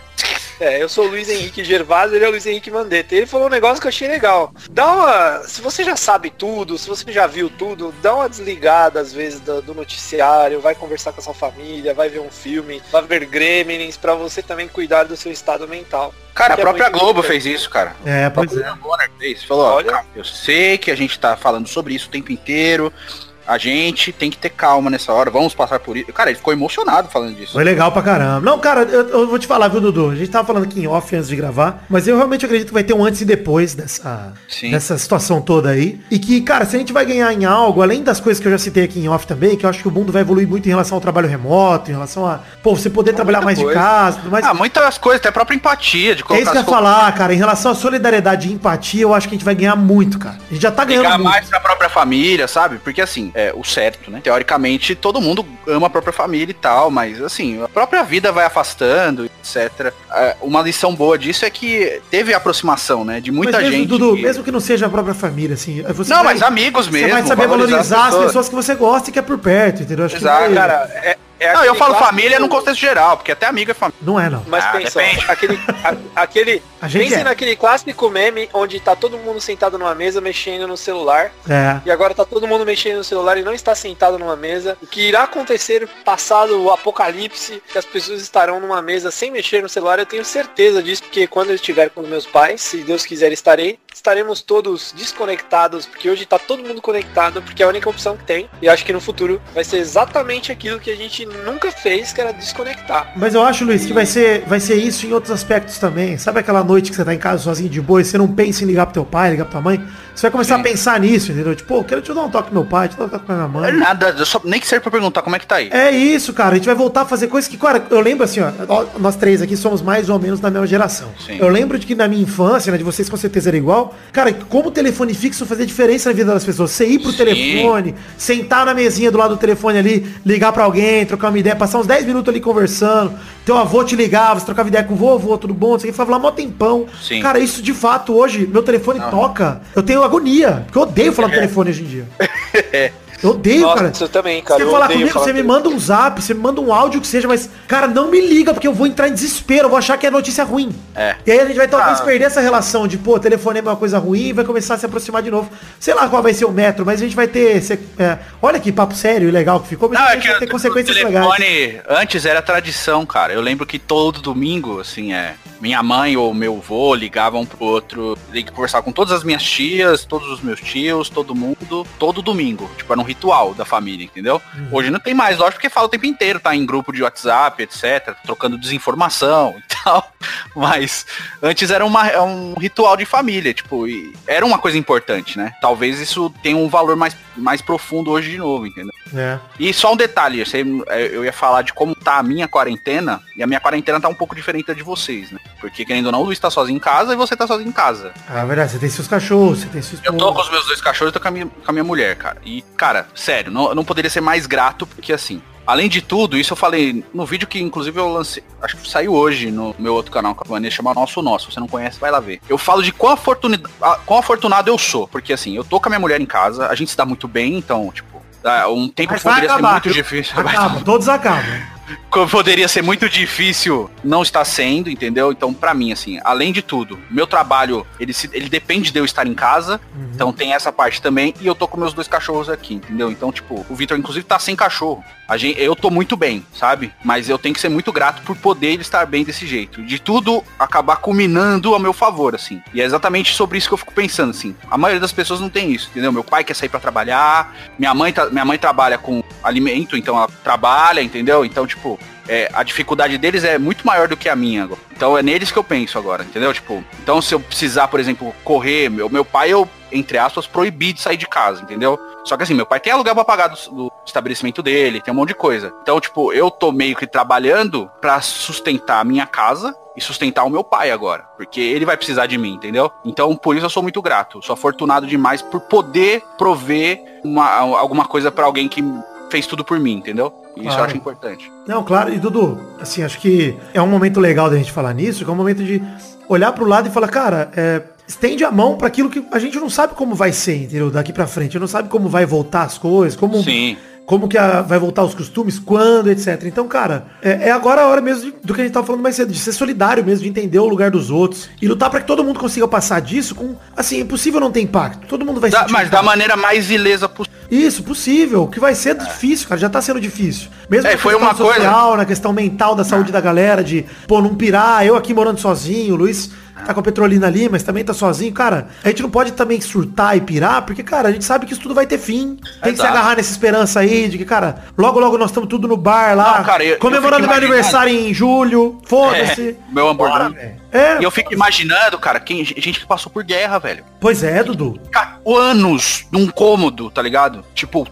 É, eu sou o Luiz Henrique Gervásio, ele é o Luiz Henrique Mandetta. Ele falou um negócio que eu achei legal. Dá uma. Se você já sabe tudo, se você já viu tudo, dá uma desligada às vezes do, do noticiário, vai conversar com a sua família, vai ver um filme, vai ver Gremlins, pra você também cuidar do seu estado mental. Cara, a é própria muito Globo importante. fez isso, cara. É, A pois é. própria Bonner fez. Falou, ó, Olha. calma, eu sei que a gente tá falando sobre isso o tempo inteiro. A gente tem que ter calma nessa hora, vamos passar por isso. Cara, ele ficou emocionado falando disso. Foi legal pra caramba. Não, cara, eu, eu vou te falar, viu, Dudu? A gente tava falando aqui em off antes de gravar, mas eu realmente acredito que vai ter um antes e depois dessa, Sim. dessa situação toda aí. E que, cara, se a gente vai ganhar em algo, além das coisas que eu já citei aqui em off também, que eu acho que o mundo vai evoluir muito em relação ao trabalho remoto, em relação a, pô, você poder trabalhar mais coisa. de casa, tudo mais. Ah, muitas coisas, até a própria empatia de é colocar isso que eu ia falar, cara. Em relação à solidariedade e empatia, eu acho que a gente vai ganhar muito, cara. A gente já tá ganhando muito. mais pra própria família, sabe? Porque assim, é o certo, né? Teoricamente, todo mundo ama a própria família e tal, mas assim, a própria vida vai afastando, etc. É, uma lição boa disso é que teve aproximação, né? De muita mesmo, gente. Dudu, que- mesmo que não seja a própria família, assim. você Não, vai- mas amigos Você mesmo. vai saber valorizar, as pessoas. pessoas que você gosta e que é por perto, entendeu? Acho Exato, que vai- Cara, é. É Não, eu falo família num contexto geral, porque até amigo é família. Não é, não. Mas Ah, pensa, ó, aquele, a- aquele, A gente pense é. naquele clássico meme onde tá todo mundo sentado numa mesa mexendo no celular É. e agora tá todo mundo mexendo no celular e não está sentado numa mesa. O que irá acontecer passado o apocalipse, que as pessoas estarão numa mesa sem mexer no celular, eu tenho certeza disso, porque quando eu estiver com os meus pais, se Deus quiser estarei, estaremos todos desconectados, porque hoje tá todo mundo conectado, porque é a única opção que tem. E acho que no futuro vai ser exatamente aquilo que a gente nunca fez, que era desconectar. Mas eu acho, Luiz, que vai ser, vai ser isso em outros aspectos também. Sabe aquela noite que você tá em casa sozinho de boa e você não pensa em ligar pro teu pai, ligar pra tua mãe? Você vai começar Sim. a pensar nisso, entendeu? Tipo, pô, quero te dar um toque meu pai, te dar um toque minha mãe. nada, eu só, nem que serve pra perguntar como é que tá aí. É isso, cara. A gente vai voltar a fazer coisas que, cara, eu lembro assim, ó, nós três aqui somos mais ou menos da mesma geração. Sim. Eu lembro de que na minha infância, né, de vocês com certeza era igual, cara, como o telefone fixo fazia diferença na vida das pessoas. Você ir pro Sim. telefone, sentar na mesinha do lado do telefone ali, ligar pra alguém, trocar uma ideia, passar uns 10 minutos ali conversando, teu avô te ligava, você trocava ideia com o vovô, tudo bom, você falava lá mó tempão. Sim. Cara, isso de fato hoje, meu telefone toca, eu tenho agonia, porque eu odeio falar no telefone hoje em dia. Eu odeio, Nossa, cara. eu também, cara. Você eu falar comigo, falar você me manda um zap, você me manda um áudio que seja, mas, cara, não me liga, porque eu vou entrar em desespero, eu vou achar que é notícia ruim. É. E aí a gente vai talvez Ah. perder essa relação de, pô, telefone é uma coisa ruim e vai começar a se aproximar de novo. Sei lá qual vai ser o metro, mas a gente vai ter. se- é, olha que papo sério e legal que ficou, mas Não, a é gente que vai ter consequências telefone legais. antes era tradição, cara. Eu lembro que todo domingo, assim, é, minha mãe ou meu avô ligavam um pro outro, lig- conversar com todas as minhas tias, todos os meus tios, todo mundo, todo domingo. Tipo, era um ritual da família, entendeu? Uhum. Hoje não tem mais, lógico, porque fala o tempo inteiro, tá em grupo de WhatsApp, etc, trocando desinformação e tal. Mas antes era uma, é um ritual de família, tipo, e era uma coisa importante, né? Talvez isso tenha um valor mais, mais profundo hoje de novo, entendeu? É. E só um detalhe, você- eu ia falar de como tá a minha quarentena, e a minha quarentena tá um pouco diferente da de vocês, né? Porque querendo ou não, o Luiz tá sozinho em casa e você tá sozinho em casa. Ah, é verdade, você tem seus cachorros, você tem sua Eu tô com os meus dois cachorros e tô com a minha, com a minha mulher, cara. E, cara, sério, não, não poderia ser mais grato, porque assim, além de tudo, isso eu falei no vídeo que inclusive eu lancei, acho que saiu hoje no meu outro canal, com a Vanessa, chama Nosso Nosso. Se você não conhece, vai lá ver. Eu falo de quão, afortuni- a- quão afortunado eu sou, porque assim, eu tô com a minha mulher em casa, a gente se dá muito bem, então, tipo, um tempo que poderia ser acabar, muito viu? difícil. Acaba, todos acabam. como poderia ser muito difícil, não está sendo, entendeu? Então, pra mim, assim, além de tudo, meu trabalho, ele, se- ele depende de eu estar em casa, Uhum. então tem essa parte também, e eu tô com meus dois cachorros aqui, entendeu? Então, tipo, o Vitor, inclusive, tá sem cachorro. A gente, eu tô muito bem, sabe? Mas eu tenho que ser muito grato por poder estar bem desse jeito. De tudo acabar culminando ao meu favor, assim. E é exatamente sobre isso que eu fico pensando, assim. A maioria das pessoas não tem isso, entendeu? Meu pai quer sair pra trabalhar, minha mãe, tá- minha mãe trabalha com alimento, então ela trabalha, entendeu? Então, tipo, é, a dificuldade deles é muito maior do que a minha agora. Então é neles que eu penso agora, entendeu? Tipo, então se eu precisar, por exemplo, correr, meu, meu pai, eu, entre aspas, proibi de sair de casa, entendeu? Só que assim, meu pai tem aluguel pra pagar do, do estabelecimento dele, tem um monte de coisa. Então, tipo, eu tô meio que trabalhando pra sustentar a minha casa e sustentar o meu pai agora. Porque ele vai precisar de mim, entendeu? Então, por isso eu sou muito grato. Sou afortunado demais por poder prover uma, alguma coisa pra alguém que fez tudo por mim, entendeu? Isso eu Claro. acho importante. Não, claro, e Dudu, assim, acho que é um momento legal da gente falar nisso, que é um momento de olhar pro lado e falar, cara, é, estende a mão para aquilo que a gente não sabe como vai ser, entendeu? Daqui pra frente, não sabe como vai voltar as coisas, como Sim. como que a- vai voltar os costumes, quando, etc. Então, cara, é, é agora a hora mesmo de- do que a gente tava falando mais cedo, de ser solidário mesmo, de entender o lugar dos outros e lutar pra que todo mundo consiga passar disso com, assim, é impossível não ter impacto. Todo mundo vai Da- mas da impacto. maneira mais ilesa possível. Isso, possível. O que vai ser difícil, cara, já tá sendo difícil. Mesmo É, na foi questão uma coisa- social, na questão mental da saúde da galera, de, pô, não pirar, eu aqui morando sozinho, Luiz tá com a Petrolina ali, mas também tá sozinho. Cara, a gente não pode também surtar e pirar, porque, cara, a gente sabe que isso tudo vai ter fim. Tem que se agarrar nessa esperança aí, de que, cara, logo, logo nós estamos tudo no bar lá, Não, cara, eu- eu comemorando fico meu aniversário em julho, foda-se. É, meu hambúrguer. Bora. É, E eu fico imaginando, cara, quem, gente que passou por guerra, velho. pois é, Dudu. Ficar anos num cômodo, tá ligado? Tipo,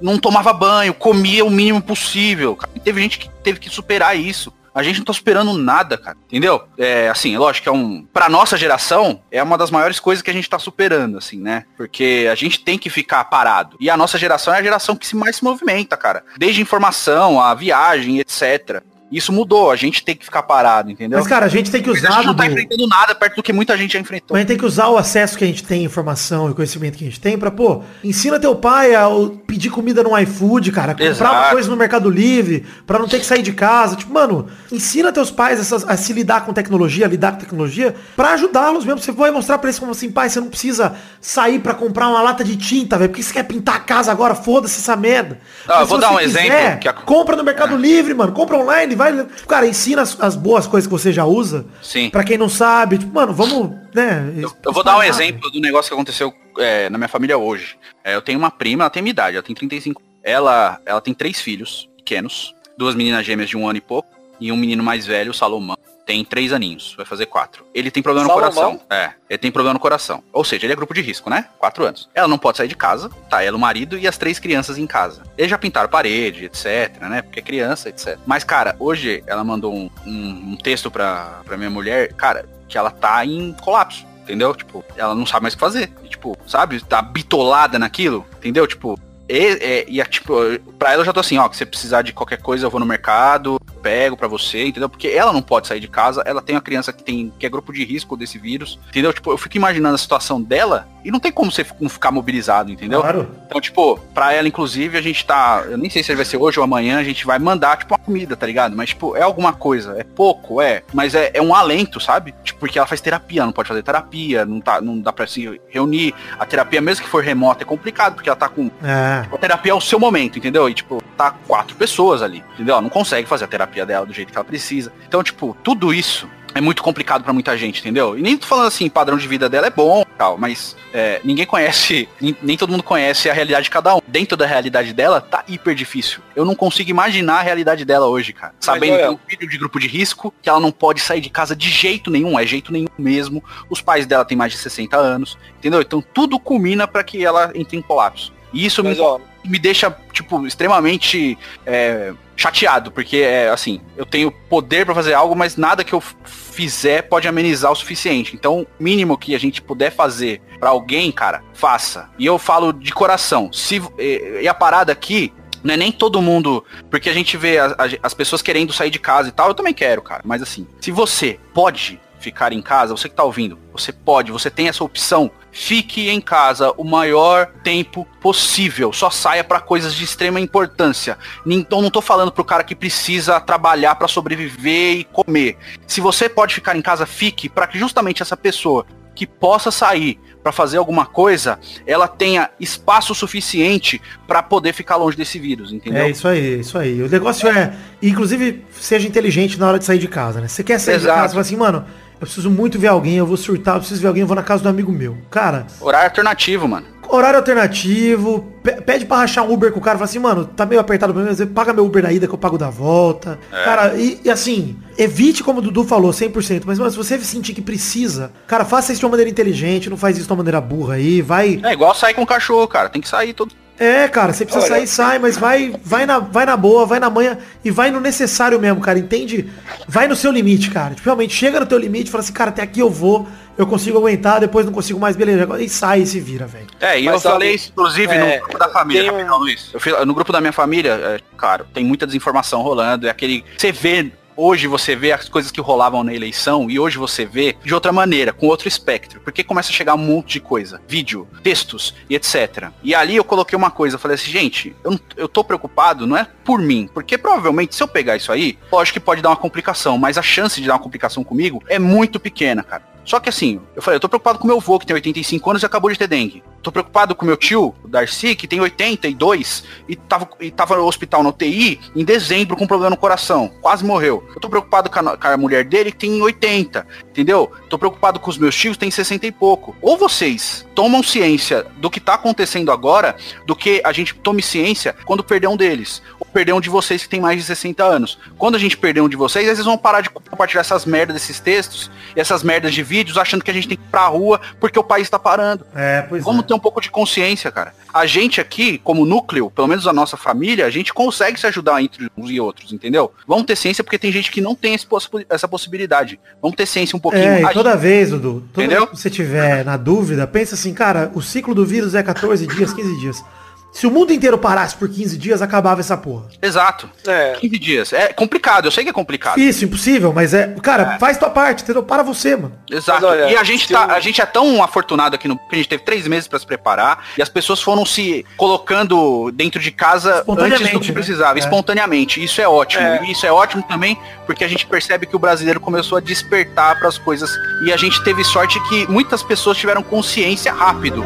não tomava banho, comia o mínimo possível. cara. Teve gente que teve que superar isso. A gente não tá superando nada, cara. Entendeu? É, assim, lógico que é um. Pra nossa geração, é uma das maiores coisas que a gente tá superando, assim, né? Porque a gente tem que ficar parado. E a nossa geração é a geração que se mais se movimenta, cara. Desde informação, a viagem, etc. Isso mudou, a gente tem que ficar parado, entendeu? Mas, cara, a gente tem que Mas a usar, gente não tá Dudu, enfrentando nada perto do que muita gente já enfrentou. Mas a gente tem que usar o acesso que a gente tem, informação e conhecimento que a gente tem pra, pô, ensina teu pai a pedir comida no iFood, cara, comprar Exato. uma coisa no Mercado Livre, pra não ter que sair de casa. Tipo, mano, ensina teus pais essas- a se lidar com tecnologia, a lidar com tecnologia, pra ajudá-los mesmo. Você vai mostrar pra eles como assim, pai, você não precisa sair pra comprar uma lata de tinta, velho, porque você quer pintar a casa agora, foda-se essa merda. Ah, vou dar um exemplo que a- Compra no Mercado Livre, mano, compra online, vai, cara, ensina as, as boas coisas que você já usa. Sim. Pra quem não sabe, tipo, mano, vamos, né? Eu, eu vou dar um exemplo do negócio que aconteceu é, na minha família hoje. É, eu tenho uma prima, ela tem minha idade, ela tem 35. Ela, ela tem três filhos pequenos, duas meninas gêmeas de um ano e pouco, e um menino mais velho, o Salomão, tem três aninhos, vai fazer quatro. Ele tem problema no Salomão? coração. É, ele tem problema no coração. Ou seja, ele é grupo de risco, né? Quatro anos. Ela não pode sair de casa, tá? Ela, o marido e as três crianças em casa. Eles já pintaram parede, etc, né? Porque é criança, etc. Mas, cara, hoje ela mandou um, um- um texto pra, pra minha mulher, cara, que ela tá em colapso. Entendeu? Tipo, ela não sabe mais o que fazer. E, tipo, sabe? Tá bitolada naquilo. Entendeu? Tipo, e, e, e, tipo, pra ela eu já tô assim, ó, que você precisar de qualquer coisa, eu vou no mercado, pego pra você, entendeu? Porque ela não pode sair de casa, ela tem uma criança que tem que é grupo de risco desse vírus, entendeu? Tipo, eu fico imaginando a situação dela e não tem como você não ficar mobilizado, entendeu? Claro. Então, tipo, pra ela, inclusive, a gente tá. Eu nem sei se vai ser hoje ou amanhã, a gente vai mandar, tipo, uma comida, tá ligado? Mas, tipo, é alguma coisa. É pouco, é. Mas é, é um alento, sabe? Tipo, porque ela faz terapia, não pode fazer terapia, não, tá, não dá pra se reunir. A terapia, mesmo que for remota, é complicado, porque ela tá com. É. A terapia é o seu momento, entendeu? E, tipo, tá quatro pessoas ali, entendeu? Ela não consegue fazer a terapia dela do jeito que ela precisa. Então, tipo, tudo isso é muito complicado pra muita gente, entendeu? E nem tô falando assim, padrão de vida dela é bom tal, mas é, ninguém conhece, nem, nem todo mundo conhece a realidade de cada um. Dentro da realidade dela, tá hiper difícil. Eu não consigo imaginar a realidade dela hoje, cara. Sabendo que é um filho de grupo de risco, que ela não pode sair de casa de jeito nenhum, é jeito nenhum mesmo. Os pais dela têm mais de 60 anos, entendeu? Então tudo culmina pra que ela entre em colapso. E isso me, Mas, ó, me deixa, tipo, extremamente é, chateado, porque, é, assim, eu tenho poder pra fazer algo, mas nada que eu fizer pode amenizar o suficiente. Então, o mínimo que a gente puder fazer pra alguém, cara, faça. E eu falo de coração. Se, e, e a parada aqui, não é nem todo mundo. Porque a gente vê a- a- as pessoas querendo sair de casa e tal. Eu também quero, cara. Mas assim, se você pode ficar em casa, você que tá ouvindo, você pode, você tem essa opção, fique em casa o maior tempo possível. Só saia pra coisas de extrema importância. Então não tô falando pro cara que precisa trabalhar pra sobreviver e comer. Se você pode ficar em casa, fique para que justamente essa pessoa que possa sair pra fazer alguma coisa, ela tenha espaço suficiente pra poder ficar longe desse vírus, entendeu? É isso aí, isso aí. O negócio é, inclusive, seja inteligente na hora de sair de casa, né? Você quer sair Exato. de casa e fala assim, mano, eu preciso muito ver alguém, eu vou surtar, eu preciso ver alguém, eu vou na casa do amigo meu. Cara, Horário alternativo, mano. horário alternativo, pe- pede pra rachar um Uber com o cara, fala assim, mano, tá meio apertado pra mim, mas paga meu Uber da ida que eu pago da volta. Cara, e, e assim, evite, como o Dudu falou, 100%, mas, mano, se você sentir que precisa, cara, faça isso de uma maneira inteligente, não faz isso de uma maneira burra aí, vai... É igual sair com o cachorro, cara. Tem que sair todo. É, cara, você precisa Olha- sair, sai, mas vai, vai, na, vai na boa, vai na manha e vai no necessário mesmo, cara, entende? Vai no seu limite, cara. Tipo, realmente, chega no teu limite e fala assim, cara, até aqui eu vou, eu consigo aguentar, depois não consigo mais, beleza, agora- e sai e se vira, velho. É, e Mas eu sabe, falei isso, inclusive, é, no grupo da família, tem um- Luiz. Eu fui- no grupo da minha família, é, claro, tem muita desinformação rolando. É aquele. Você vê. Hoje você vê as coisas que rolavam na eleição e hoje você vê de outra maneira, com outro espectro. Porque começa a chegar um monte de coisa. Vídeo, textos e etc. E ali eu coloquei uma coisa, eu falei assim, gente, eu, eu tô preocupado, não é por mim. Porque provavelmente se eu pegar isso aí, lógico que pode dar uma complicação, mas a chance de dar uma complicação comigo é muito pequena, cara. Só que assim, eu falei, eu tô preocupado com meu avô, que tem 85 anos e acabou de ter dengue. Tô preocupado com meu tio, o Darcy, que tem 82 e tava, e tava no hospital no UTI em dezembro com problema no coração. Quase morreu. Eu tô preocupado com a, com a mulher dele, que tem 80. Entendeu? Tô preocupado com os meus tios, tem 60 e pouco. Ou vocês tomam ciência do que tá acontecendo agora, do que a gente tome ciência quando perder um deles. Ou perder um de vocês que tem mais de 60 anos. Quando a gente perder um de vocês, aí vocês vão parar de compartilhar essas merdas desses textos e essas merdas de vídeos, achando que a gente tem que ir pra rua porque o país tá parando. É, pois Vamos ter um pouco de consciência, cara. A gente aqui, como núcleo, pelo menos a nossa família, a gente consegue se ajudar entre uns e outros, entendeu? Vamos ter ciência porque tem gente que não tem possi- essa possibilidade. Vamos ter ciência um pouquinho É, toda vez, Dudu, toda Entendeu? vez que você tiver na dúvida, pensa assim, cara, o ciclo do vírus é 14 dias, 15 dias. Se o mundo inteiro parasse por 15 dias, acabava essa porra. Exato. É. 15 dias. É complicado, eu sei que é complicado. Isso, impossível, mas é. Cara, faz tua parte, entendeu? Para você, mano. Exato. Olha, e a gente, tá, eu- a gente é tão afortunado aqui no. que a gente teve três meses pra se preparar e as pessoas foram se colocando dentro de casa antes do que né? precisava, É. espontaneamente. Isso é ótimo. É. E isso é ótimo também porque a gente percebe que o brasileiro começou a despertar pras coisas e a gente teve sorte que muitas pessoas tiveram consciência rápido.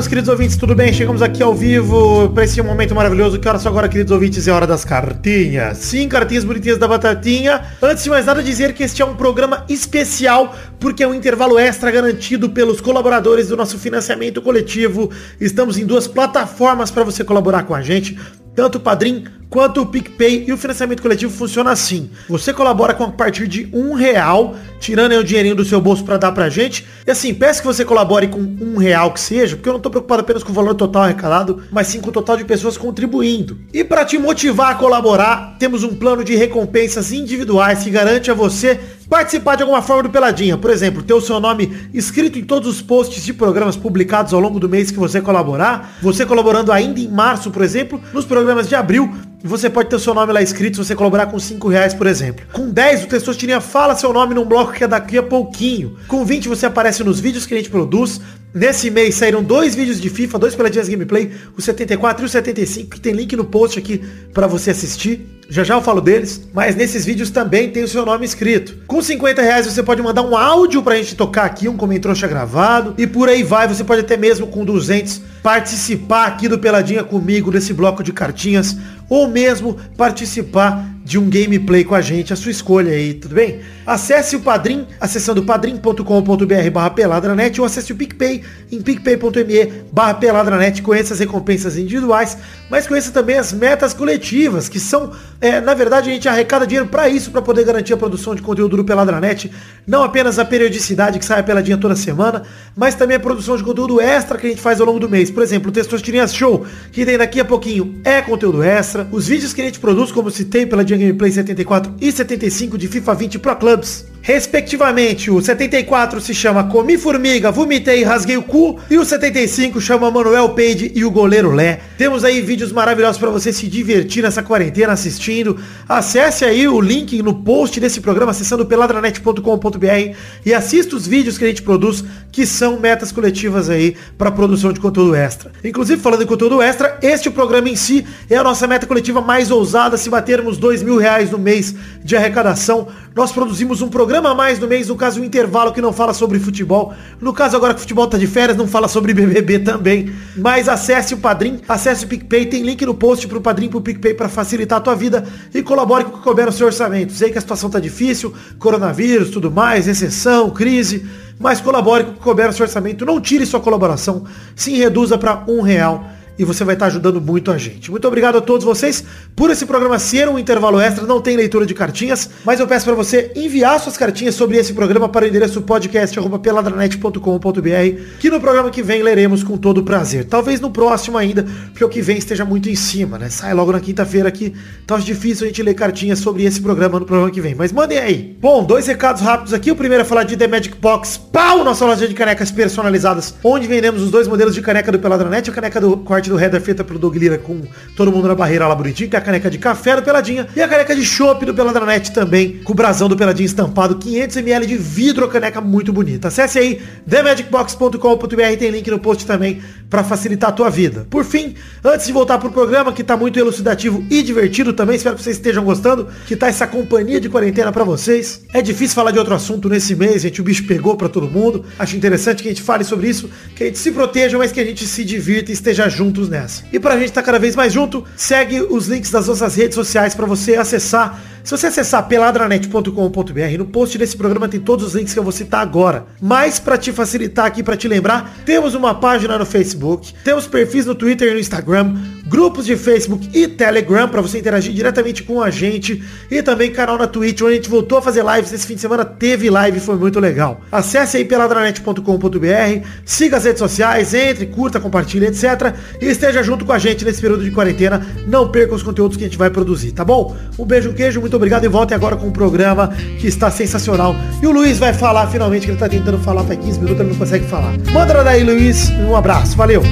Meus queridos ouvintes, tudo bem? Chegamos aqui ao vivo para esse momento maravilhoso. Que hora só agora, queridos ouvintes? É hora das cartinhas. Sim, cartinhas bonitinhas da Batatinha. Antes de mais nada, dizer que este é um programa especial, porque é um intervalo extra garantido pelos colaboradores do nosso financiamento coletivo. Estamos em duas plataformas para você colaborar com a gente. Tanto o Padrim quanto o PicPay e o financiamento coletivo funciona assim. Você colabora com a partir de um real, tirando aí o dinheirinho do seu bolso para dar pra gente. E assim, peço que você colabore com um real que seja, porque eu não tô preocupado apenas com o valor total arrecadado, mas sim com o total de pessoas contribuindo. E para te motivar a colaborar, temos um plano de recompensas individuais que garante a você participar de alguma forma do Peladinha. Por exemplo, ter o seu nome escrito em todos os posts de programas publicados ao longo do mês que você colaborar. Você colaborando ainda em março, por exemplo, nos programas de abril. Você pode ter o seu nome lá escrito se você colaborar com 5 reais, por exemplo. Com 10, o Testosterinha fala seu nome num bloco que é daqui a pouquinho. Com 20, você aparece nos vídeos que a gente produz. Nesse mês saíram dois vídeos de FIFA, dois peladinhas gameplay, o 74 e o 75, que tem link no post aqui para você assistir. Já já eu falo deles, mas nesses vídeos também tem o seu nome escrito. Com 50 reais você pode mandar um áudio pra gente tocar aqui, um comentrouxa gravado, e por aí vai, você pode até mesmo com 200 participar aqui do Peladinha comigo nesse bloco de cartinhas, ou mesmo participar de um gameplay com a gente, a sua escolha aí, tudo bem? Acesse o Padrim, acessando padrim.com.br barra peladranet ou acesse o PicPay em picpay.me barra peladranet, conheça as recompensas individuais, mas conheça também as metas coletivas, que são, é, na verdade, a gente arrecada dinheiro para isso, para poder garantir a produção de conteúdo do Peladranet, não apenas a periodicidade que sai a peladinha toda semana, mas também a produção de conteúdo extra que a gente faz ao longo do mês. Por exemplo, o Testosterinhas Show, que tem daqui a pouquinho, é conteúdo extra. Os vídeos que a gente produz, como citei pela Dia Gameplay 74 e 75 de FIFA 20 Pro Clubs, Respectivamente, o 74 se chama Comi Formiga, Vomitei e Rasguei o Cu. E o 75 chama Manuel Peide e o Goleiro Lé. Temos aí vídeos maravilhosos para você se divertir nessa quarentena assistindo. Acesse aí o link no post desse programa acessando peladranet.com.br e assista os vídeos que a gente produz, que são metas coletivas aí para produção de conteúdo extra. Inclusive, falando em conteúdo extra, este programa em si é a nossa meta coletiva mais ousada. Se batermos dois mil reais no mês de arrecadação, nós produzimos um programa a mais no mês, no caso um intervalo que não fala sobre futebol. No caso agora que o futebol tá de férias, não fala sobre BBB também. Mas acesse o Padrim, acesse o PicPay, tem link no post pro Padrim pro PicPay para facilitar a tua vida e colabore com o que couber no seu orçamento. Sei que a situação tá difícil, coronavírus, tudo mais, recessão, crise, mas colabore com o que couber no seu orçamento. Não tire sua colaboração, sim reduza para um real e você vai estar ajudando muito a gente. Muito obrigado a todos vocês por esse programa ser um intervalo extra, não tem leitura de cartinhas, mas eu peço para você enviar suas cartinhas sobre esse programa para o endereço podcast@peladranet.com.br, que no programa que vem leremos com todo prazer. Talvez no próximo ainda, porque o que vem esteja muito em cima, né? Sai logo na quinta-feira aqui, tá difícil a gente ler cartinhas sobre esse programa no programa que vem, mas mandem aí. Bom, dois recados rápidos aqui. O primeiro é falar de The Magic Box, pau, nossa loja de canecas personalizadas, onde vendemos os dois modelos de caneca do Peladranet, a caneca do corte do header feita pelo Doug Lira com todo mundo na barreira lá bonitinho, que é a caneca de café do Peladinha e a caneca de chopp do Peladranet também, com o brasão do Peladinha estampado, 500ml de vidro, caneca muito bonita. Acesse aí themagicbox.com.br, tem link no post também para facilitar a tua vida. Por fim, antes de voltar pro programa, que tá muito elucidativo e divertido também, espero que vocês estejam gostando, que tá essa companhia de quarentena para vocês. É difícil falar de outro assunto nesse mês, gente, o bicho pegou para todo mundo. Acho interessante que a gente fale sobre isso, que a gente se proteja, mas que a gente se divirta e esteja juntos nessa. E pra gente estar tá cada vez mais junto, segue os links das nossas redes sociais para você acessar se você acessar peladranet.com.br, no post desse programa tem todos os links que eu vou citar agora. Mas para te facilitar aqui, para te lembrar, temos uma página no Facebook, temos perfis no Twitter e no Instagram, grupos de Facebook e Telegram para você interagir diretamente com a gente e também canal na Twitch, onde a gente voltou a fazer lives esse fim de semana, teve live, foi muito legal. Acesse aí peladranet.com.br, siga as redes sociais, entre, curta, compartilhe, etc. E esteja junto com a gente nesse período de quarentena. Não perca os conteúdos que a gente vai produzir, tá bom? Um beijo, um queijo, muito obrigado e voltem agora com um programa que está sensacional. E o Luiz vai falar finalmente, que ele está tentando falar faz 15 minutos, ele não consegue falar. Manda daí, Luiz. Um abraço. Valeu.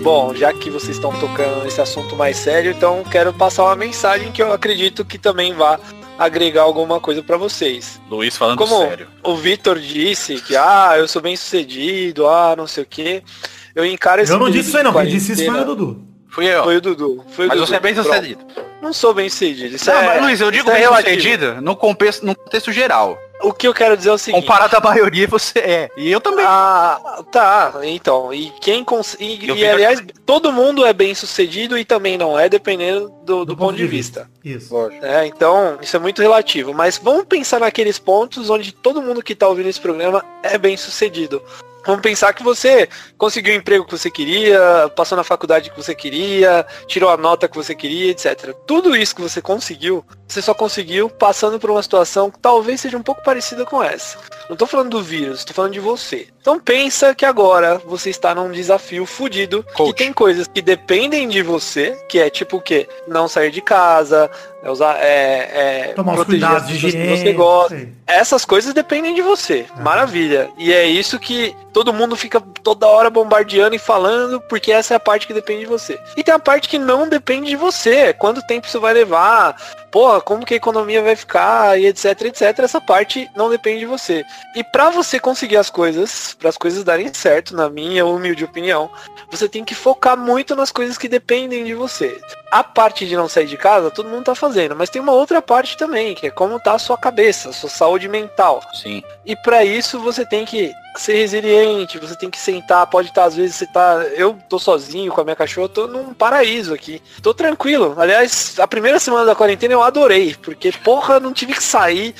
Bom, já que vocês estão tocando nesse assunto mais sério, então quero passar uma mensagem que eu acredito que também vá agregar alguma coisa para vocês. Luiz falando Como sério. o Vitor disse que, ah, eu sou bem sucedido, ah, não sei o que. Eu encaro esse Eu não disse isso aí não, quem disse isso foi o Dudu. Fui eu. Foi o Dudu. Foi o Mas Dudu. você é bem Pronto. sucedido. Não sou bem sucedido. Isso Não, é, mas, Luiz, eu digo é bem relativo. sucedido no contexto, no contexto geral. O que eu quero dizer é o seguinte. Comparado à maioria, você é. E eu também. Ah, tá. Então, e quem consegue. Eu E, vi que- aliás, todo mundo é bem sucedido e também não é, dependendo do, do ponto de vista. Isso. É, então, isso é muito relativo. Mas vamos pensar naqueles pontos onde todo mundo que tá ouvindo esse programa é bem sucedido. Vamos pensar que você conseguiu o emprego que você queria, passou na faculdade que você queria, tirou a nota que você queria, etc. Tudo isso que você conseguiu, você só conseguiu passando por uma situação que talvez seja um pouco parecida com essa. Não tô falando do vírus, tô falando de você. Então pensa que agora você está num desafio fudido, Coach. que tem coisas que dependem de você, que é tipo o quê? Não sair de casa, é usar, é, é Tomar proteger as de pessoas que você gosta. sei. Essas coisas dependem de você. Maravilha. E é isso que todo mundo fica toda hora bombardeando e falando, porque essa é a parte que depende de você. E tem a parte que não depende de você. Quanto tempo isso vai levar? Porra, como que a economia vai ficar? E etc, etc. Essa parte não depende de você. E para você conseguir as coisas, para as coisas darem certo, na minha humilde opinião, você tem que focar muito nas coisas que dependem de você. A parte de não sair de casa, todo mundo tá fazendo, mas tem uma outra parte também, que é como tá a sua cabeça, a sua saúde mental. Sim. E para isso você tem que ser resiliente, você tem que sentar, pode estar, às vezes você tá. Eu tô sozinho com a minha cachorra, tô num paraíso aqui. Tô tranquilo. Aliás, a primeira semana da quarentena eu adorei, porque, porra, não tive que sair.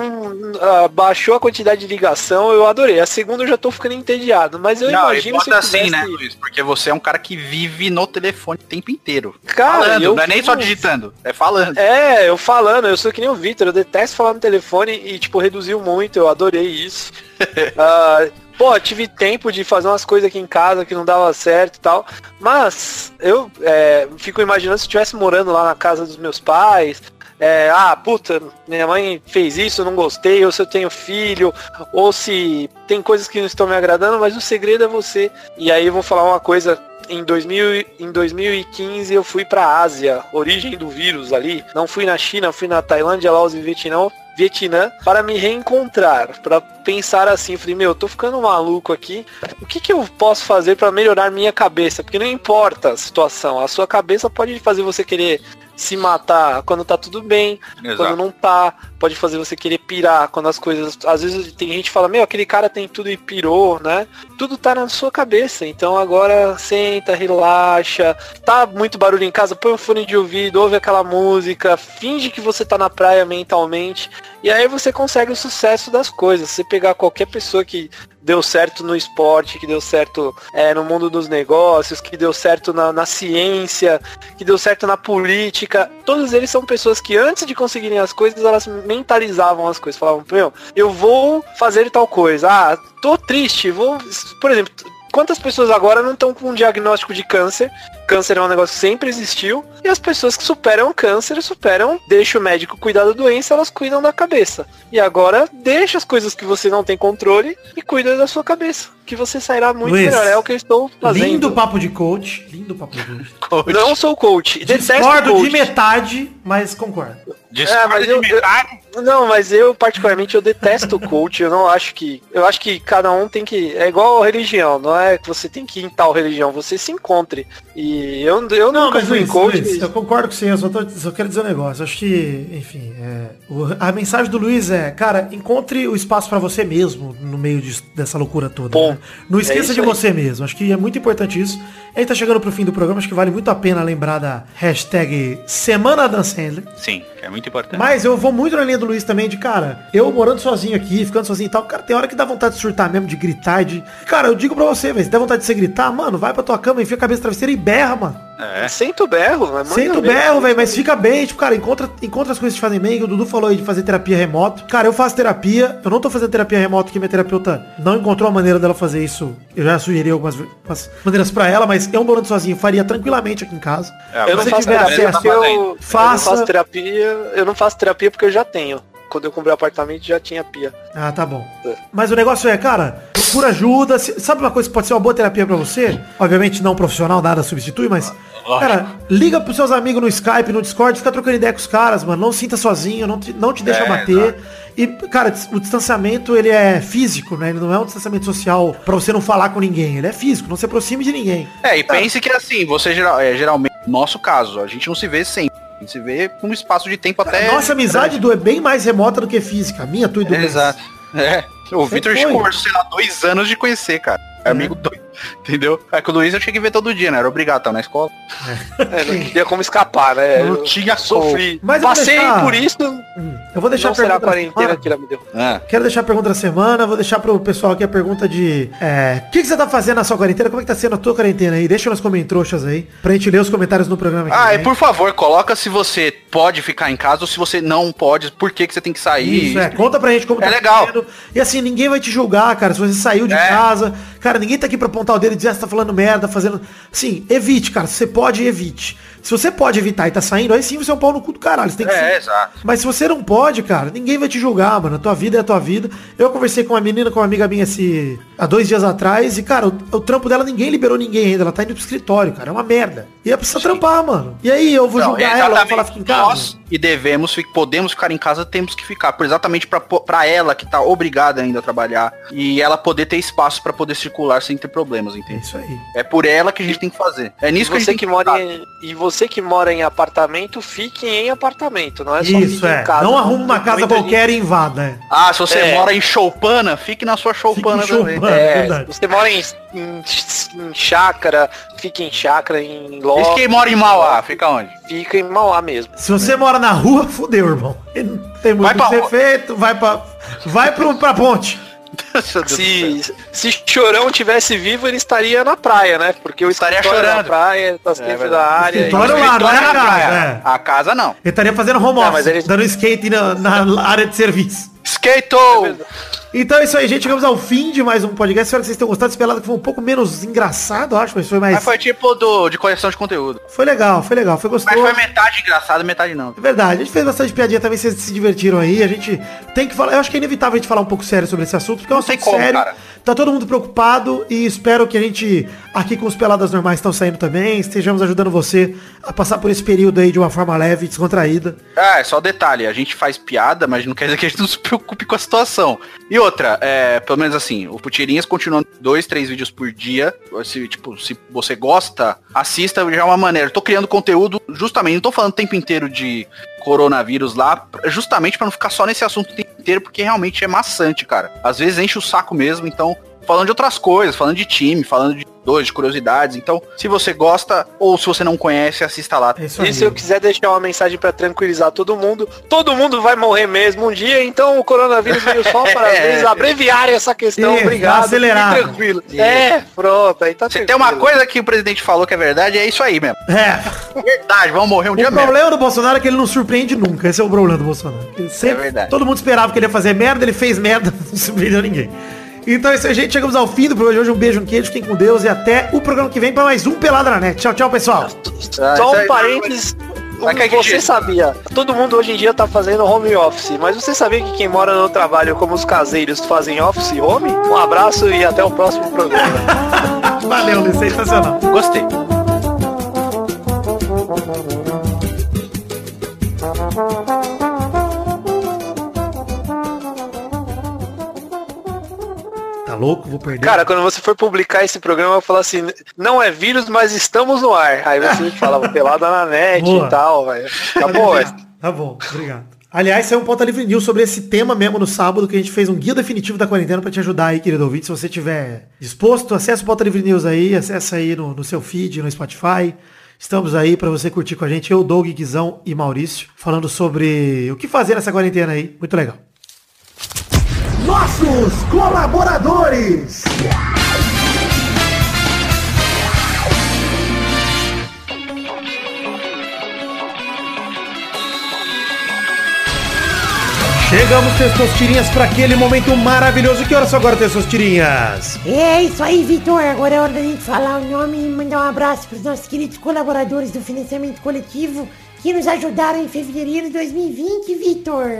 Hum, ah, baixou a quantidade de ligação, eu adorei. A segunda eu já tô ficando entediado, mas eu não, imagino se eu assim, né, Luiz? Porque você é um cara que vive no telefone o tempo inteiro. Cara, falando, eu não é nem só digitando, é falando. É, eu falando, eu sou que nem o Victor, eu detesto falar no telefone e, tipo, reduziu muito, eu adorei isso. uh, pô, tive tempo de fazer umas coisas aqui em casa que não dava certo e tal. Mas eu é, fico imaginando se eu estivesse morando lá na casa dos meus pais. É, ah, puta, minha mãe fez isso, não gostei, ou se eu tenho filho, ou se tem coisas que não estão me agradando, mas o segredo é você. E aí eu vou falar uma coisa em, 2000, em 2015 eu fui pra Ásia, origem do vírus ali. Não fui na China, fui na Tailândia, Laos e Vietnã. Vietnã para me reencontrar, para pensar assim, falei, meu, eu tô ficando maluco aqui. O que que eu posso fazer para melhorar minha cabeça? Porque não importa a situação, a sua cabeça pode fazer você querer se matar quando tá tudo bem, Exato. quando não tá, pode fazer você querer pirar quando as coisas. Às vezes tem gente que fala, meu, aquele cara tem tudo e pirou, né? Tudo tá na sua cabeça. Então agora senta, relaxa. Tá muito barulho em casa, põe um fone de ouvido, ouve aquela música, finge que você tá na praia mentalmente. E aí você consegue o sucesso das coisas. Você pegar qualquer pessoa que deu certo no esporte, que deu certo é, no mundo dos negócios, que deu certo na, na, ciência, que deu certo na política. Todos eles são pessoas que antes de conseguirem as coisas, elas mentalizavam as coisas. Falavam, meu, eu vou fazer tal coisa. Ah, tô triste, vou. Por exemplo, quantas pessoas agora não estão com um diagnóstico de câncer? Câncer é um negócio que sempre existiu. E as pessoas que superam o câncer, superam, deixa o médico cuidar da doença, elas cuidam da cabeça. E agora, deixa as coisas que você não tem controle e cuida da sua cabeça. Que você sairá muito Luiz, melhor. É o que eu estou fazendo. Lindo papo de coach. Lindo papo de coach. Não sou coach. Detesto Discordo coach. de metade, mas concordo. Discorda É, mas de eu- metade. Não, mas eu particularmente eu detesto o coach. Eu não acho que. Eu acho que cada um tem que. É igual a religião, não é que você tem que ir em tal religião, você se encontre. E eu, eu Não, nunca mas fui Luiz, coach. Luiz, eu concordo com você, eu só, tô- só quero dizer um negócio. Acho que, enfim, é, o- a mensagem do Luiz é, cara, encontre o espaço pra você mesmo no meio disso- dessa loucura toda. Bom, né? Não é esqueça isso de aí. você mesmo. Acho que é muito importante isso. A gente tá chegando pro fim do programa, acho que vale muito a pena lembrar da hashtag Semana Dan Sandler. Sim, é muito importante. Mas eu vou muito na linha do Luiz também de, cara, eu morando sozinho aqui, ficando sozinho e tal, cara, tem hora que dá vontade de surtar mesmo, de gritar, de... Cara, eu digo pra você, velho, se der vontade de você gritar, mano, vai pra tua cama, enfia a cabeça travesseira e berra, mano. É. Senta o berro, mas manda Senta o berro, velho, mas fica bem, tipo, cara, encontra, encontra as coisas que te fazem bem, o Dudu falou aí de fazer terapia remoto. Cara, eu faço terapia, eu não tô fazendo terapia remoto, porque minha terapeuta não encontrou a maneira dela fazer isso. Eu já sugeri algumas, algumas maneiras pra ela, mas eu morando sozinho faria tranquilamente aqui em casa. É, Eu Se não você faço tiver terapia acesso, eu, eu não faço terapia. Eu não faço terapia porque eu já tenho. Quando eu comprei o apartamento já tinha pia. Ah, tá bom. Mas o negócio é, cara, procura ajuda. Sabe uma coisa que pode ser uma boa terapia pra você? Obviamente não profissional, nada substitui, mas. Cara, liga pros seus amigos no Skype, no Discord, fica trocando ideia com os caras, mano. Não sinta sozinho, não te, não te deixa É, bater. E, cara, o distanciamento, ele é físico, né? Ele não é um distanciamento social pra você não falar com ninguém. Ele é físico, não se aproxime de ninguém. É, e pense que assim, você geral, é, geralmente, no nosso caso, a gente não se vê sempre. A gente se vê com um espaço de tempo até. Nossa amizade do é bem mais remota do que física. A minha, tua e do É, exato. É. O Vitor ficou, sei lá, dois anos de conhecer, cara. É amigo doido. Entendeu? É que o Luiz eu tinha que ver todo dia, né? Era obrigado, tá na escola. É, não tinha como escapar, né? Não Eu tinha sofri. Mas Passei deixar- por isso. Eu vou deixar não a pergunta da quarentena semana. que ela me deu. Ah, Quero deixar a pergunta da semana, vou deixar pro pessoal aqui a pergunta de é, o que, que você tá fazendo na sua quarentena? Como é que tá sendo a tua quarentena aí? Deixa nos comentários aí, pra gente ler os comentários no programa aqui. Ah, e né? por favor, coloca se você pode ficar em casa ou se você não pode, por que, que você tem que sair. Isso, é, conta pra gente como É legal. sendo. E assim, ninguém vai te julgar, cara, se você saiu de É. casa. Cara, ninguém tá aqui pra apontar o dedo e dizer, ah, você tá falando merda, fazendo... Sim, evite, cara, você pode, evite. Se você pode evitar e tá saindo, aí sim você é um pau no cu do caralho. Você tem que É, sim. exato. Mas se você não pode, cara. Ninguém vai te julgar, mano. A tua vida é a tua vida. Eu conversei com uma menina, com uma amiga minha esse, há dois dias atrás, e, cara, o, o trampo dela ninguém liberou ninguém ainda. Ela tá indo pro escritório, cara. É uma merda. E ela precisa trampar, mano. E aí eu vou Não, julgar ela, vou falar, fica em casa. Nós e devemos, podemos ficar em casa, temos que ficar. Por exatamente pra ela que tá obrigada ainda a trabalhar e ela poder ter espaço pra poder circular sem ter problemas, É entende? isso aí. É por ela que a gente tem que fazer. É E nisso que a gente você tem que mora em, e você que mora em apartamento, fique em apartamento, não é só Isso, fique é. em casa. Não arruma uma casa qualquer e invada, é. Ah, se você É. mora em Choupana, fique na sua Choupana Fique também. Choupana. É, verdade. você mora em, em, em chácara, fica em chácara, em loja, quem mora em Mauá, fica onde? fica em Mauá mesmo. Se você mora na rua, fudeu, irmão. Não tem muito Vai pra feito, vai pra. Vai pro, pra ponte. Se, se Chorão tivesse vivo, ele estaria na praia, né? Porque o Estaria é na chorando. praia, tá sempre verdade. da área. Escritório lá, não é a na casa, praia. é. A casa não. Ele estaria fazendo home office, ele- dando skate na, na área de serviço. Skate! Então é isso aí, gente. Chegamos ao fim de mais um podcast. Espero que vocês tenham gostado. Esse pelado que foi um pouco menos engraçado, acho, mas foi mais. Mas foi tipo do, de correção de conteúdo. Foi legal, foi legal, foi Mas gostoso. foi metade engraçado, metade não. É verdade, a gente fez bastante piadinha também, vocês se divertiram aí. A gente tem que falar, eu acho que é inevitável a gente falar um pouco sério sobre esse assunto, porque é um assunto como, sério. cara. Tá todo mundo preocupado e espero que a gente, aqui com os peladas normais estão saindo também, estejamos ajudando você a passar por esse período aí de uma forma leve e descontraída. Ah, é só detalhe, a gente faz piada, mas não quer dizer que a gente não se preocupe com a situação. E outra, é, pelo menos assim, o Putirinhas continuando dois, três vídeos por dia. Se, tipo, se você gosta, assista já é uma maneira. Eu tô criando conteúdo justamente, não tô falando o tempo inteiro de coronavírus lá, justamente pra não ficar só nesse assunto inteiro, porque realmente é maçante, cara. Às vezes enche o saco mesmo, então falando de outras coisas, falando de time, falando de dois, de curiosidades. Então, se você gosta ou se você não conhece, assista lá. É isso aí. E se eu quiser deixar uma mensagem pra tranquilizar todo mundo, todo mundo vai morrer mesmo um dia, então o coronavírus veio só para eles abreviarem essa questão. Isso, Obrigado. acelerar. Tranquilo. É, pronto, aí tá Se tem uma coisa que o presidente falou que é verdade, é isso aí mesmo. É, Verdade, vamos morrer um o dia mesmo. problema do Bolsonaro é que ele não surpreende nunca, esse é o problema do Bolsonaro. Ele sempre, É verdade. Todo mundo esperava que ele ia fazer merda, ele fez merda, não surpreendeu ninguém. Então é isso aí, gente. Chegamos ao fim do programa de hoje. Um beijo, um queijo, fiquem com Deus e até o programa que vem para mais um Pelada na Net. Tchau, tchau, pessoal. Ah, Só um aí- parênteses. Que Você sabia, todo mundo hoje em dia tá fazendo home office, mas você sabia que quem mora no trabalho como os caseiros fazem office e home? Um abraço e até o próximo programa. Valeu, Luiz. Sensacional. Gostei. Tá louco? Vou perder. Cara, quando você for publicar esse programa, eu falar assim, não é vírus, mas estamos no ar. Aí você fala pelada na net Boa. e tal, velho. Acabou, é. Tá bom, obrigado. Aliás, saiu um Pauta Livre News sobre esse tema mesmo no sábado, que a gente fez um guia definitivo da quarentena pra te ajudar aí, querido ouvinte. Se você tiver disposto, acessa o Pauta Livre News aí, acessa aí no, no seu feed, no Spotify. Estamos aí pra você curtir com a gente, eu, Doug, Guizão e Maurício, falando sobre o que fazer nessa quarentena aí. Muito legal. Nossos colaboradores! Chegamos, Testosterinhas, para aquele momento maravilhoso. Que horas são agora, Testosterinhas? É isso aí, Vitor. Agora é hora da gente falar o nome e mandar um abraço para os nossos queridos colaboradores do financiamento coletivo que nos ajudaram em fevereiro de 2020, Vitor.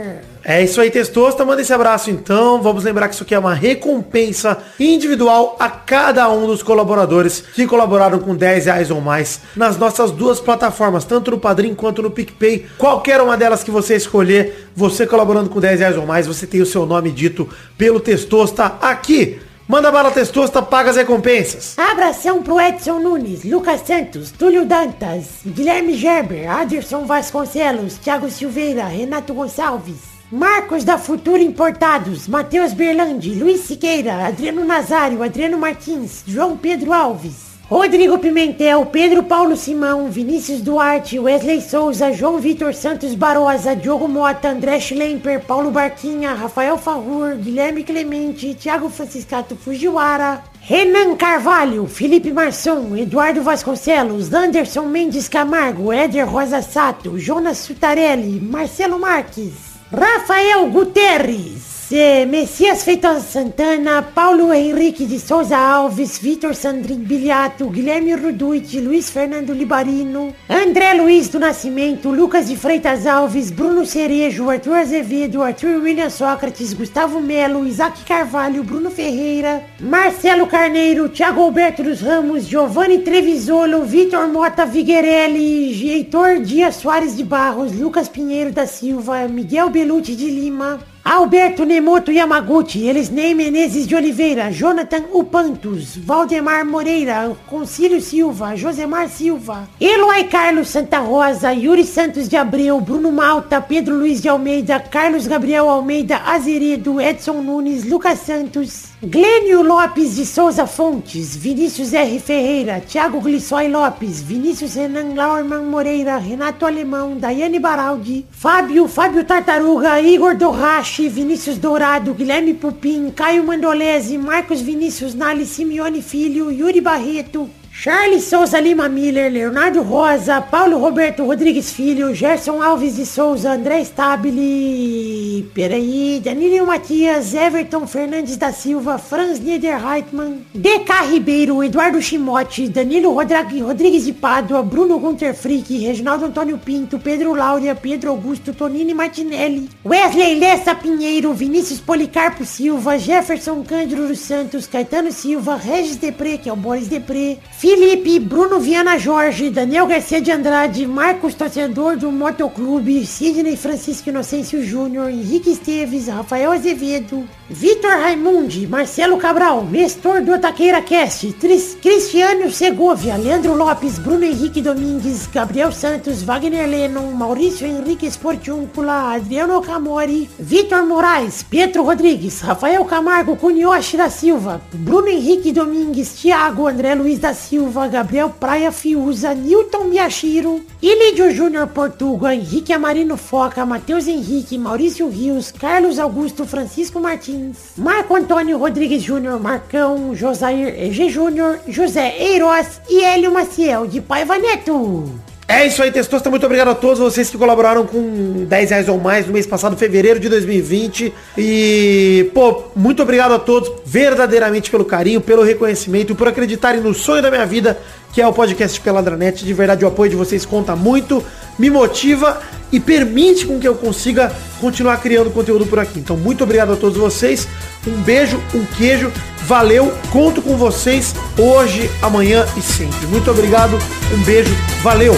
É isso aí, Testosta. Manda esse abraço então. Vamos lembrar que isso aqui é uma recompensa individual a cada um dos colaboradores que colaboraram com 10 reais ou mais nas nossas duas plataformas, tanto no Padrim quanto no PicPay. Qualquer uma delas que você escolher, você colaborando com 10 reais ou mais, você tem o seu nome dito pelo Testosta aqui. Manda bala Testosta, paga as recompensas. Abração pro Edson Nunes, Lucas Santos, Túlio Dantas, Guilherme Gerber, Aderson Vasconcelos, Thiago Silveira, Renato Gonçalves, Marcos da Futura Importados, Matheus Berlandi, Luiz Siqueira, Adriano Nazário, Adriano Martins, João Pedro Alves. Rodrigo Pimentel, Pedro Paulo Simão, Vinícius Duarte, Wesley Souza, João Vitor Santos Barosa, Diogo Mota, André Schlemper, Paulo Barquinha, Rafael Farrur, Guilherme Clemente, Thiago Franciscato Fujiwara, Renan Carvalho, Felipe Marçom, Eduardo Vasconcelos, Anderson Mendes Camargo, Éder Rosa Sato, Jonas Sutarelli, Marcelo Marques, Rafael Guterres, é, Messias Feitosa Santana, Paulo Henrique de Souza Alves, Vitor Sandrin Biliato, Guilherme Ruduit, Luiz Fernando Libarino, André Luiz do Nascimento, Lucas de Freitas Alves, Bruno Cerejo, Arthur Azevedo, Arthur William Sócrates, Gustavo Melo, Isaac Carvalho, Bruno Ferreira, Marcelo Carneiro, Thiago Alberto dos Ramos, Giovanni Trevisolo, Vitor Mota Viguerelli, Heitor Dias Soares de Barros, Lucas Pinheiro da Silva, Miguel Belucci de Lima, Alberto Nemoto Yamaguchi, Elisnei Menezes de Oliveira, Jonathan Upantos, Valdemar Moreira, Concílio Silva, Josemar Silva, Eloy Carlos Santa Rosa, Yuri Santos de Abreu, Bruno Malta, Pedro Luiz de Almeida, Carlos Gabriel Almeida Azeredo, Edson Nunes, Lucas Santos, Glênio Lopes de Souza Fontes, Vinícius R. Ferreira, Thiago Glissói Lopes, Vinícius Renan Laurman Moreira, Renato Alemão, Daiane Baraldi, Fábio, Fábio Tartaruga, Igor Dorrache, Vinícius Dourado, Guilherme Pupim, Caio Mandolese, Marcos Vinícius Nali Simeone Filho, Yuri Barreto, Charles Souza Lima Miller, Leonardo Rosa, Paulo Roberto Rodrigues Filho, Gerson Alves de Souza, André Stabile, peraí, Danilo Matias, Everton Fernandes da Silva, Franz Niederreitmann, DK Ribeiro, Eduardo Chimote, Danilo Rodrigues, de Pádua, Bruno Gunter Frick, Reginaldo Antônio Pinto, Pedro Laura, Pedro Augusto, Tonini Martinelli, Wesley Lessa Pinheiro, Vinícius Policarpo Silva, Jefferson Cândido dos Santos, Caetano Silva, Regis Depré, que é o Boris Depré, Felipe, Bruno Viana Jorge, Daniel Garcia de Andrade, Marcos Torcedor do Motoclube, Sidney Francisco Inocêncio Júnior, Henrique Esteves, Rafael Azevedo, Vitor Raimundi, Marcelo Cabral, Nestor do Taqueira Cast, Tris, Cristiano Segovia, Leandro Lopes, Bruno Henrique Domingues, Gabriel Santos, Wagner Lennon, Maurício Henrique Sportiúncula, Adriano Camori, Vitor Moraes, Pietro Rodrigues, Rafael Camargo, Cunioche da Silva, Bruno Henrique Domingues, Thiago, André Luiz da Silva, Gabriel Praia Fiuza, Newton Miyashiro, Ilídio Júnior Portuga, Henrique Amarino Foca, Matheus Henrique, Maurício Rios, Carlos Augusto Francisco Martins, Marco Antônio Rodrigues Júnior, Marcão, Josair EG Júnior, José Eiroz e Hélio Maciel de Paiva Neto. É isso aí, Testosta. Muito obrigado a todos vocês que colaboraram com 10 reais ou mais no mês passado, fevereiro de 2020. E, pô, muito obrigado a todos verdadeiramente pelo carinho, pelo reconhecimento por acreditarem no sonho da minha vida, que é o podcast Peladranet. De verdade, o apoio de vocês conta muito, me motiva e permite com que eu consiga continuar criando conteúdo por aqui. Então, muito obrigado a todos vocês. Um beijo, um queijo. Valeu, conto com vocês hoje, amanhã e sempre. Muito obrigado, um beijo, valeu!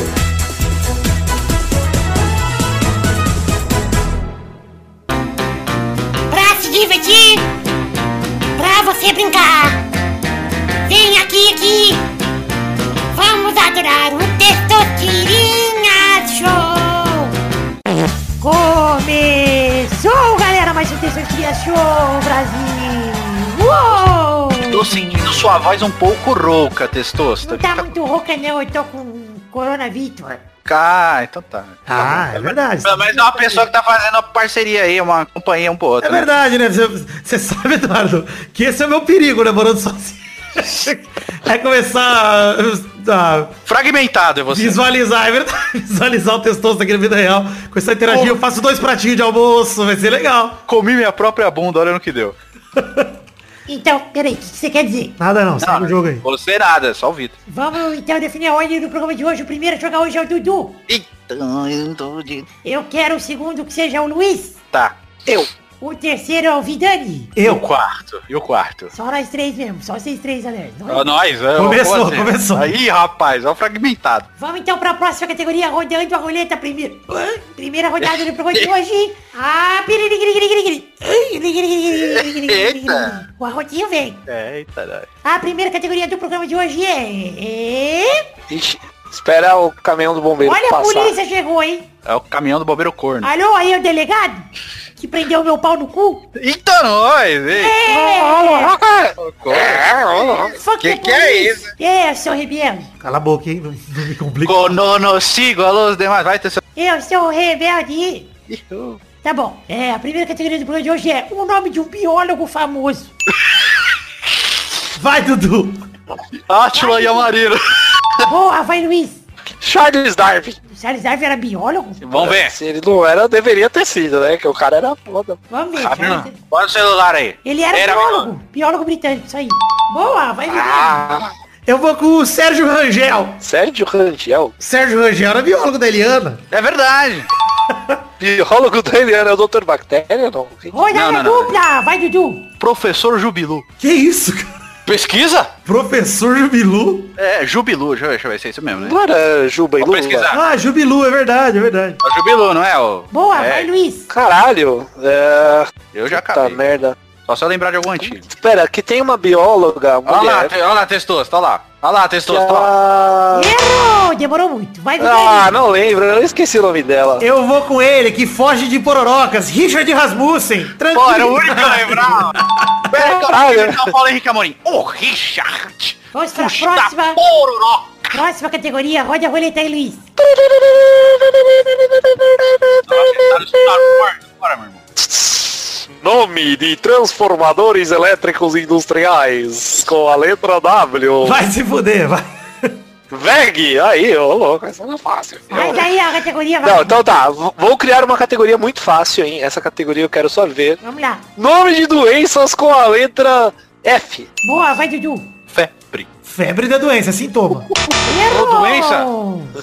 Pra se divertir, pra você brincar. Vem aqui, aqui. Adorar o Testosterinha Show. Começou, galera, mais um Testosterinha Show, Brasil. Uou! Tô sentindo sua voz um pouco rouca, Testosta. Não tá muito rouca, não. Eu tô com coronavírus. Ah, então tá. Ah, é verdade. Menos é uma pessoa que tá fazendo uma parceria aí, uma companhia um pro outro. É né? verdade, né? Você, você sabe, Eduardo, que esse é o meu perigo, né? Morando sozinho. É começar a, a Fragmentado é você. visualizar, é verdade. Visualizar o testoso aqui na vida real. Começar a interagir, eu faço dois pratinhos de almoço, vai ser legal. Comi minha própria bunda, olha no que deu. Então, peraí, o que você quer dizer? Nada não, segue o jogo aí. Você nada, só o Vitor. Vamos então definir a ordem do programa de hoje. O primeiro a jogar hoje é o Dudu. Então, eu tô de... Eu quero o segundo que seja o Luiz. Tá. Eu. O terceiro é o Vidani. E o quarto? E o quarto? Só nós três mesmo, só vocês três, galera. Ó, nós, é, Começou, assim? começou. Aí, rapaz, ó o fragmentado. Vamos então para a próxima categoria, rodando a roleta primeiro. Primeira rodada do programa de hoje. Ah, Eita. O arrotinho vem. Eita, nós. A primeira categoria do programa de hoje é... Ixi, espera o caminhão do bombeiro Olha a passar. polícia chegou, hein? É o caminhão do bombeiro corno. Alô, aí é o delegado? Que prendeu meu pau no cu? Eita, nós! ei. É! Que que é police. isso? É, seu rebelde. Cala a boca, hein? Não, não me complica. Cononosigo, alô, demais, vai ter seu... Eu sou o rebelde. Tá bom. É, a primeira categoria do programa de hoje é o nome de um biólogo famoso. Vai, Dudu. Átila e Amarino. Boa, vai Luiz. Charles Darwin. O Charles Darwin era biólogo? Vamos ver. Se ele não era, deveria ter sido, né? Que o cara era foda. Vamos ver. Charles- não. Bota o celular aí. Ele era, Era biólogo. Biólogo britânico, isso aí. Boa, vai me Ah, Eu vou com o Sérgio Rangel. Sérgio Rangel. Sérgio Rangel era biólogo da Eliana. É verdade. Biólogo da Eliana é o Dr. Bactéria, não? Não, não, não. dupla, vai Dudu. Professor Jubilu. Que isso, cara? Pesquisa? Professor Jubilu? É, Jubilu. Deixa eu ver, deixa eu ver se é isso mesmo, né? Não era Juba e Vou Lula? pesquisar. Ah, Jubilu, é verdade, é verdade. É o Jubilu, não é? O... Boa, é, vai Luiz. Caralho. É... Eu já Puta acabei. merda. Só se eu lembrar de algum antigo. Espera, que tem uma bióloga, Olha lá, mulher. te- olha lá, Testoso, olha lá. Olha lá, que Testoso, olha lá. a- Errou, demorou muito. Vai. Ah, não lembro, eu esqueci o nome dela. Eu vou com ele, que foge de pororocas. Richard Rasmussen. Tranquilo. Pô, era o único que eu lembrava. Pera que eu falei Henrique Amorim. Ô, Richard. Vamos pra Puxa da próxima. pororoca. Próxima categoria, roda a roleta aí, Luiz. Bora, meu irmão. Nome de transformadores elétricos industriais com a letra W. Vai se fuder, vai. VEG, aí, ô louco, essa não é fácil. Mas aí a categoria vai. Não, então tá, vou criar uma categoria muito fácil, hein? Essa categoria eu quero só ver. Vamos lá. Nome de doenças com a letra F. Boa, vai Dudu. Febre. Febre da doença, sintoma. Errou. doença.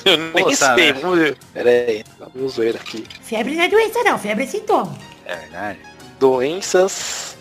Eu nem Puta, sei, né? vamos ver. Pera aí, vou zoeira aqui. Febre não é doença não, febre é sintoma. É verdade. Doenças,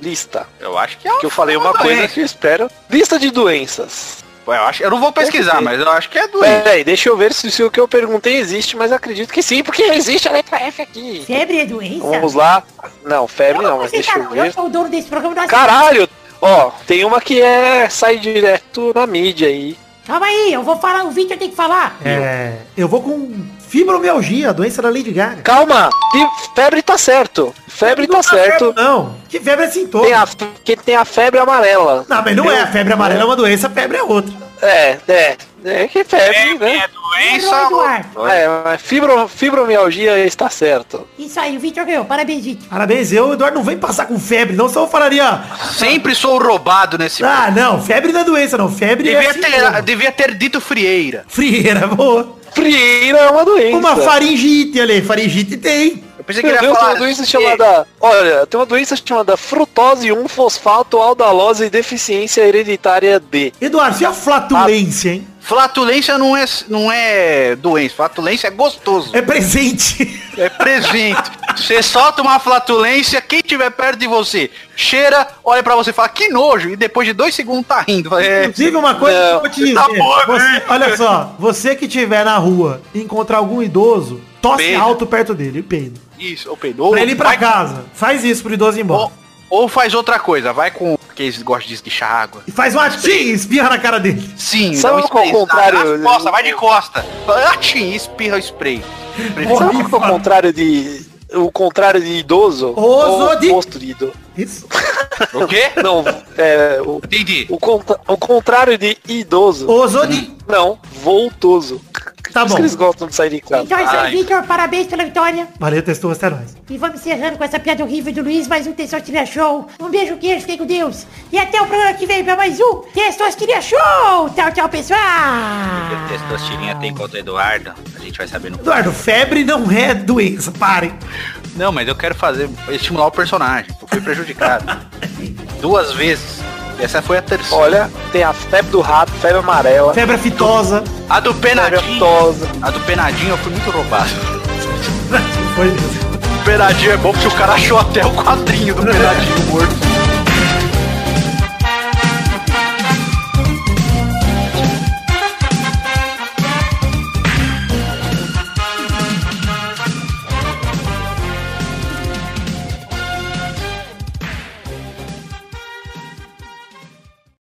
lista. Eu acho que é Que eu falei uma coisa que eu espero. Lista de doenças. Eu, acho, eu não vou pesquisar, mas eu acho que é doente. Pera aí, deixa eu ver se, se o que eu perguntei existe, mas acredito que sim, porque existe a letra F aqui. Febre é doença? Vamos lá. Não, febre Eu não, vou mas deixa eu não. Eu ver. sou o dono desse programa. Não. Caralho! Ó, tem uma que é sai direto na mídia aí. Calma aí, eu vou falar, o Victor tem que falar. É, eu vou com fibromialgia, a doença da Lady Gaga. Calma! fe- Febre tá certo. Febre tá certo. Não, que febre é sintoma. Tem a, que tem a febre amarela. Não, mas não é. A febre amarela é uma doença, a febre é outra. É, é. É que febre, né? É doença. É, mas fibro, fibromialgia está certo. Isso aí, o Victor ganhou. Parabéns, Victor. Parabéns, eu, Eduardo, não vem passar com febre, não, só eu falaria... Sempre sou roubado nesse. Ah, não, febre não é doença, não. Febre devia, é ter, sintoma. devia ter dito frieira. Frieira, boa. Frieira é uma doença. Uma faringite, ali, faringite tem. Eu pensei que Meu ele ia Deus, tem falar. uma doença que- chamada. Olha, tem uma doença chamada frutose 1-fosfato aldalose e deficiência hereditária D. Eduardo, e a flatulência, hein? Flatulência não é, não é doença, flatulência é gostoso. É presente. É presente. Você solta uma flatulência, quem tiver perto de você, cheira, olha pra você e fala, que nojo, e depois de dois segundos tá rindo. Fala, É, Inclusive, uma coisa que eu vou te dizer. tá bom, Você- olha só, você que estiver na rua e encontrar algum idoso, tosse Peida. alto perto dele e peida. isso, ou peidou. Pra ele ir pra vai- casa. Faz isso pro idoso ir embora. Ou, ou faz outra coisa, vai com que gostam de esguichar água. E faz um atim e espirra na cara dele. Sim, Sabe dá um é spray, contrário? nas costas, vai de costa. Atim, espirra o spray. Sabe o contrário de. O contrário de idoso? Oso Ou de- oposto de idoso. Isso. O quê? Não, é. O, Entendi. o, contra- o contrário de idoso. Osodi. Não, voltoso. Tá bom. que eles gostam de sair de casa. Então é isso aí. Victor. Parabéns pela vitória. Valeu, testou até nós. E vamos encerrando com essa piada horrível do Luiz, mais um Testosteria Show. Um beijo, queijo, fiquem com Deus. E até o programa que vem pra mais um Testosteria Show. Tchau, tchau, pessoal. Testosterinha tem contra o Eduardo. A gente vai saber no Eduardo, febre não é doença, parem. Não, mas eu quero fazer, estimular o personagem. Eu fui prejudicado. Duas vezes. Essa foi a terceira. Olha, tem a febre do rato, febre amarela, Febre aftosa. A do febre penadinho. A do penadinho eu fui muito roubado. Foi mesmo. O penadinho é bom porque o cara achou até o quadrinho do penadinho morto.